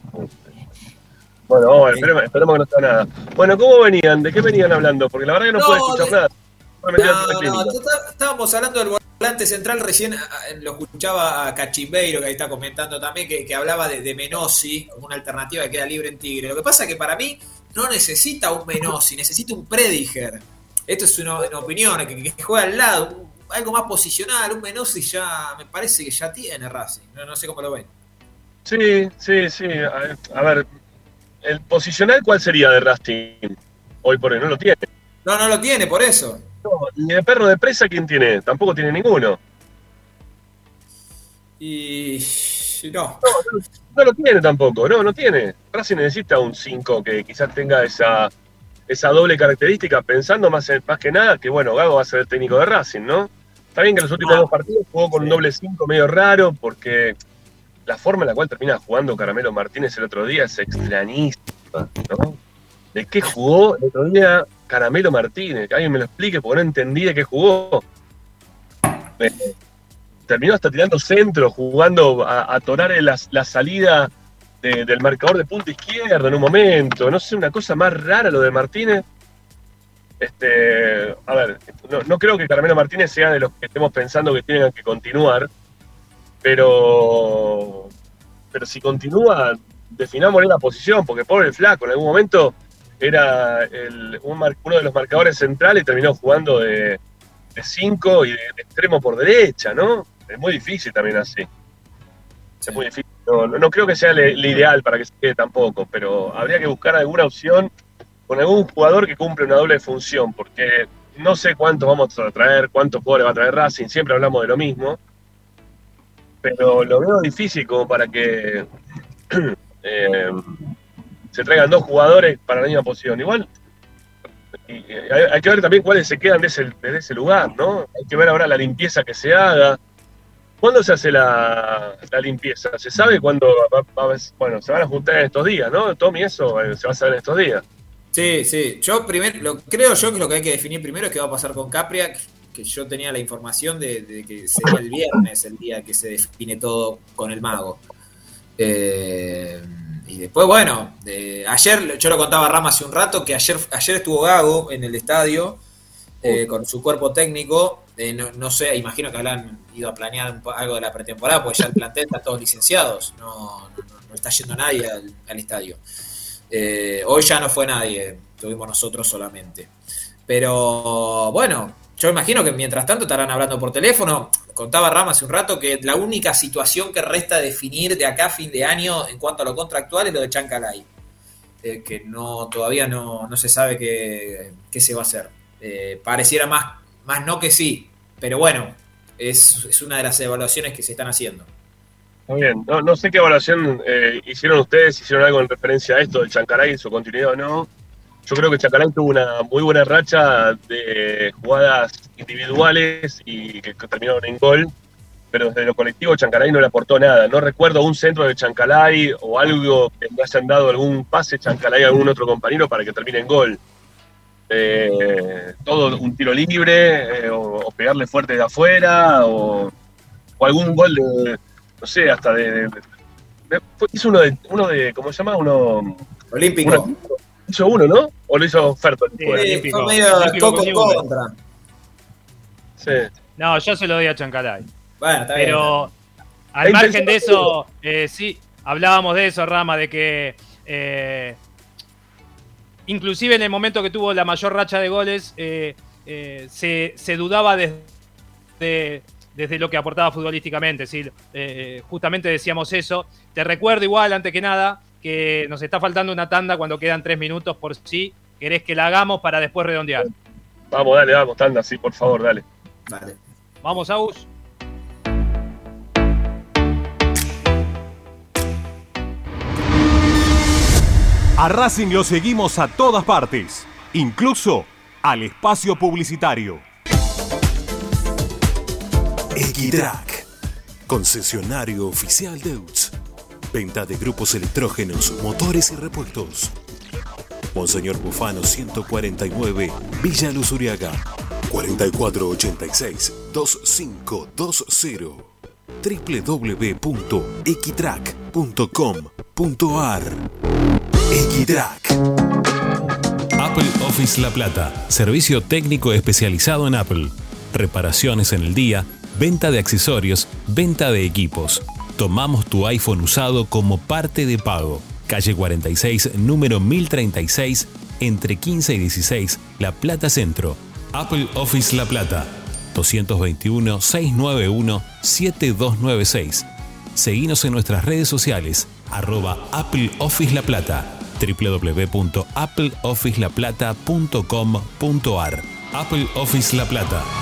Bueno, vamos a ver, esperemos, esperemos que no sea nada. Bueno, ¿cómo venían? ¿De qué venían hablando? Porque la verdad que no, No, puedo escuchar de- nada. No, no, estábamos hablando del volante central, recién ah, lo escuchaba a Cachimbeiro, que ahí está comentando también, que, que hablaba de, de Menossi una alternativa que queda libre en Tigre. Lo que pasa es que para mí no necesita un Menossi, necesita un Prediger. Esto es una, una opinión, que, que juega al lado, algo más posicional, un Menossi ya me parece que ya tiene Racing, no, no sé cómo lo ven. Sí, sí, sí. A, a ver, ¿el posicional cuál sería de Racing? Hoy por hoy no lo tiene. No, no lo tiene, por eso. No, ni de perro de presa, ¿quién tiene? Tampoco tiene ninguno. Y no. No lo tiene tampoco, no, no tiene. Racing necesita un 5 que quizás tenga esa, esa doble característica, pensando más, en- más que nada que, bueno, Gago va a ser el técnico de Racing, ¿no? Está bien que en los últimos dos partidos jugó con un doble 5 medio raro, porque la forma en la cual termina jugando Caramelo Martínez el otro día es extrañísima, ¿no? ¿De qué jugó el otro día Caramelo Martínez? Que alguien me lo explique, porque no entendí de qué jugó. Eh, terminó hasta tirando centro, jugando a, a torar la, la salida de- del marcador de punta izquierda en un momento. No sé, una cosa más rara lo de Martínez. Este, a ver, no, no creo que Carmelo Martínez sea de los que estemos pensando que tienen que continuar, pero, pero si continúa, definámosle la posición, porque pobre flaco, en algún momento era el- uno de los marcadores centrales terminó jugando de 5 y de, extremo por derecha, ¿no? Es muy difícil también así. Es muy difícil. No, no- no creo que sea el ideal para que se quede tampoco, pero habría que buscar alguna opción con algún jugador que cumple una doble función, porque no sé cuántos vamos a traer, cuántos jugadores va a traer Racing, siempre hablamos de lo mismo, pero lo veo difícil como para que eh, se traigan dos jugadores para la misma posición. Igual eh, hay, que ver también cuáles se quedan de ese, de ese lugar, ¿no? Hay que ver ahora la limpieza que se haga. ¿Cuándo se hace la, limpieza? ¿Se sabe cuándo? bueno, se van a juntar en estos días, ¿no? Tommy, eso eh, se va a saber en estos días. Sí, sí. Yo primero, creo yo que lo que hay que definir primero es qué va a pasar con Capria, que yo tenía la información de, de que sería el viernes el día que se define todo con el mago. Eh, y después, bueno, eh, ayer, yo lo contaba a Rama hace un rato, que ayer, ayer estuvo Gago en el estadio eh, con su cuerpo técnico Eh, no, no sé, imagino que habrán ido a planear un algo de la pretemporada, porque ya el plantel está todos licenciados, no, no- está yendo nadie al, al estadio. Hoy ya no fue nadie, tuvimos nosotros solamente. Pero bueno, yo imagino que mientras tanto estarán hablando por teléfono. Contaba Rama hace un rato que la única situación que resta definir de acá a fin de año en cuanto a lo contractual es lo de Chancalay. Eh, que no todavía no, no se sabe qué, qué se va a hacer. Eh, pareciera más, más no que sí, pero bueno, es, es una de las evaluaciones que se están haciendo. Muy bien, no, no sé qué evaluación eh, hicieron ustedes, hicieron algo en referencia a esto del Chancalay, su continuidad o no. Yo creo que Chancalay tuvo una muy buena racha de jugadas individuales y que, que terminaron en gol, pero desde lo colectivo Chancalay no le aportó nada. No recuerdo un centro de Chancalay o algo que le hayan dado algún pase Chancalay a algún otro compañero para que termine en gol. Eh, todo un tiro libre eh, o, o pegarle fuerte de afuera o, o algún gol de, no sé, hasta de... de- hizo uno de, uno de, ¿cómo se llama? Uno... Olímpico. uno- hizo uno, ¿no? ¿O lo hizo Ferto? Sí, fue medio coco contra. Sí. No, yo se lo doy a Chancalay. Bueno, está bien. Pero al margen de eso, eh, sí, hablábamos de eso, Rama, de que eh, inclusive en el momento que tuvo la mayor racha de goles, eh, eh, se, se dudaba desde, desde lo que aportaba futbolísticamente. ¿sí? Eh, justamente decíamos eso. Te recuerdo igual, antes que nada, que nos está faltando una tanda cuando quedan tres minutos por si querés que la hagamos para después redondear. Vamos, dale, vamos, tanda, sí, por favor, dale. Dale. Vamos, Agus. A Racing lo seguimos a todas partes, incluso al espacio publicitario. Equitrack, concesionario oficial Deutz. Venta de grupos electrógenos, motores y repuestos. Monseñor Bufano 149, Villa Luz Uriaga. 4486-2520. www.equitrack.com.ar Equitrack. Apple Office La Plata. Servicio técnico especializado en Apple. Reparaciones en el día, venta de accesorios, venta de equipos. Tomamos tu iPhone usado como parte de pago. Calle 46, número 1036, entre 15 y 16, La Plata Centro. Apple Office La Plata. 221-691-7296. Seguinos en nuestras redes sociales, arroba Apple Office La Plata, www.appleofficelaplata.com.ar. Apple Office La Plata.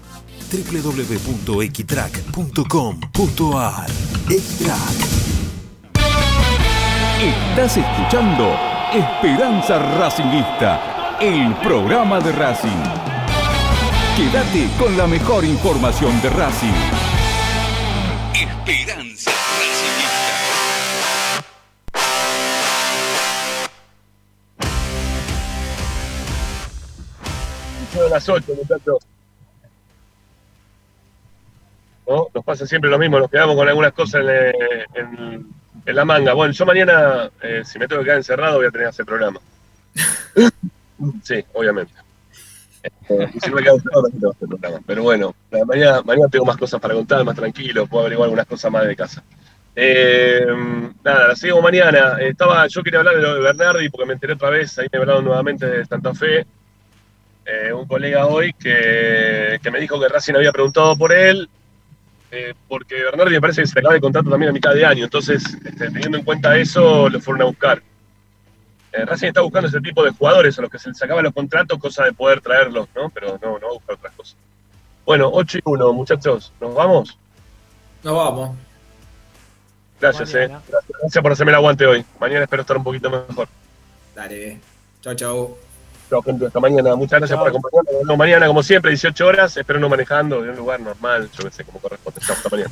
www.equitrack.com.ar Equitrack. Estás escuchando Esperanza Racingista, el programa de Racing. Quédate con la mejor información de Racing. Esperanza Racingista. Son las 8, muchachos. ¿No? Nos pasa siempre lo mismo, nos quedamos con algunas cosas en, eh, en- en la manga. Bueno, yo mañana, eh, si me tengo que quedar encerrado, voy a tener que hacer programa. sí, obviamente. Eh, y si no me quedo encerrado, también tengo que hacer programa. Pero bueno, mañana, mañana tengo más cosas para contar, más tranquilo, puedo averiguar algunas cosas más de casa. Eh, nada, la sigo mañana. Estaba, yo quería hablar de lo de Bernardi porque me enteré otra vez, ahí me hablaron nuevamente de Santa Fe. Eh, un colega hoy que, que me dijo que Racing había preguntado por él, eh, porque Bernardi me parece que se acaba el contrato también a mitad de año, entonces, este, teniendo en cuenta eso, lo fueron a buscar. Eh, Racing está buscando ese tipo de jugadores a los que se les sacaban los contratos, cosa de poder traerlos, ¿no? Pero no, no va a buscar otras cosas. Bueno, 8 y 1, muchachos, ¿nos vamos? Nos vamos. Gracias, eh. Gracias, gracias por hacerme el aguante hoy. Mañana espero estar un poquito mejor. Dale. Chau, chau. Chao, gente, hasta mañana. Muchas gracias por acompañarnos. Nos vemos mañana, como siempre, 18 horas. Espero no manejando, en un lugar normal, yo qué sé, como corresponde. Chao, hasta mañana.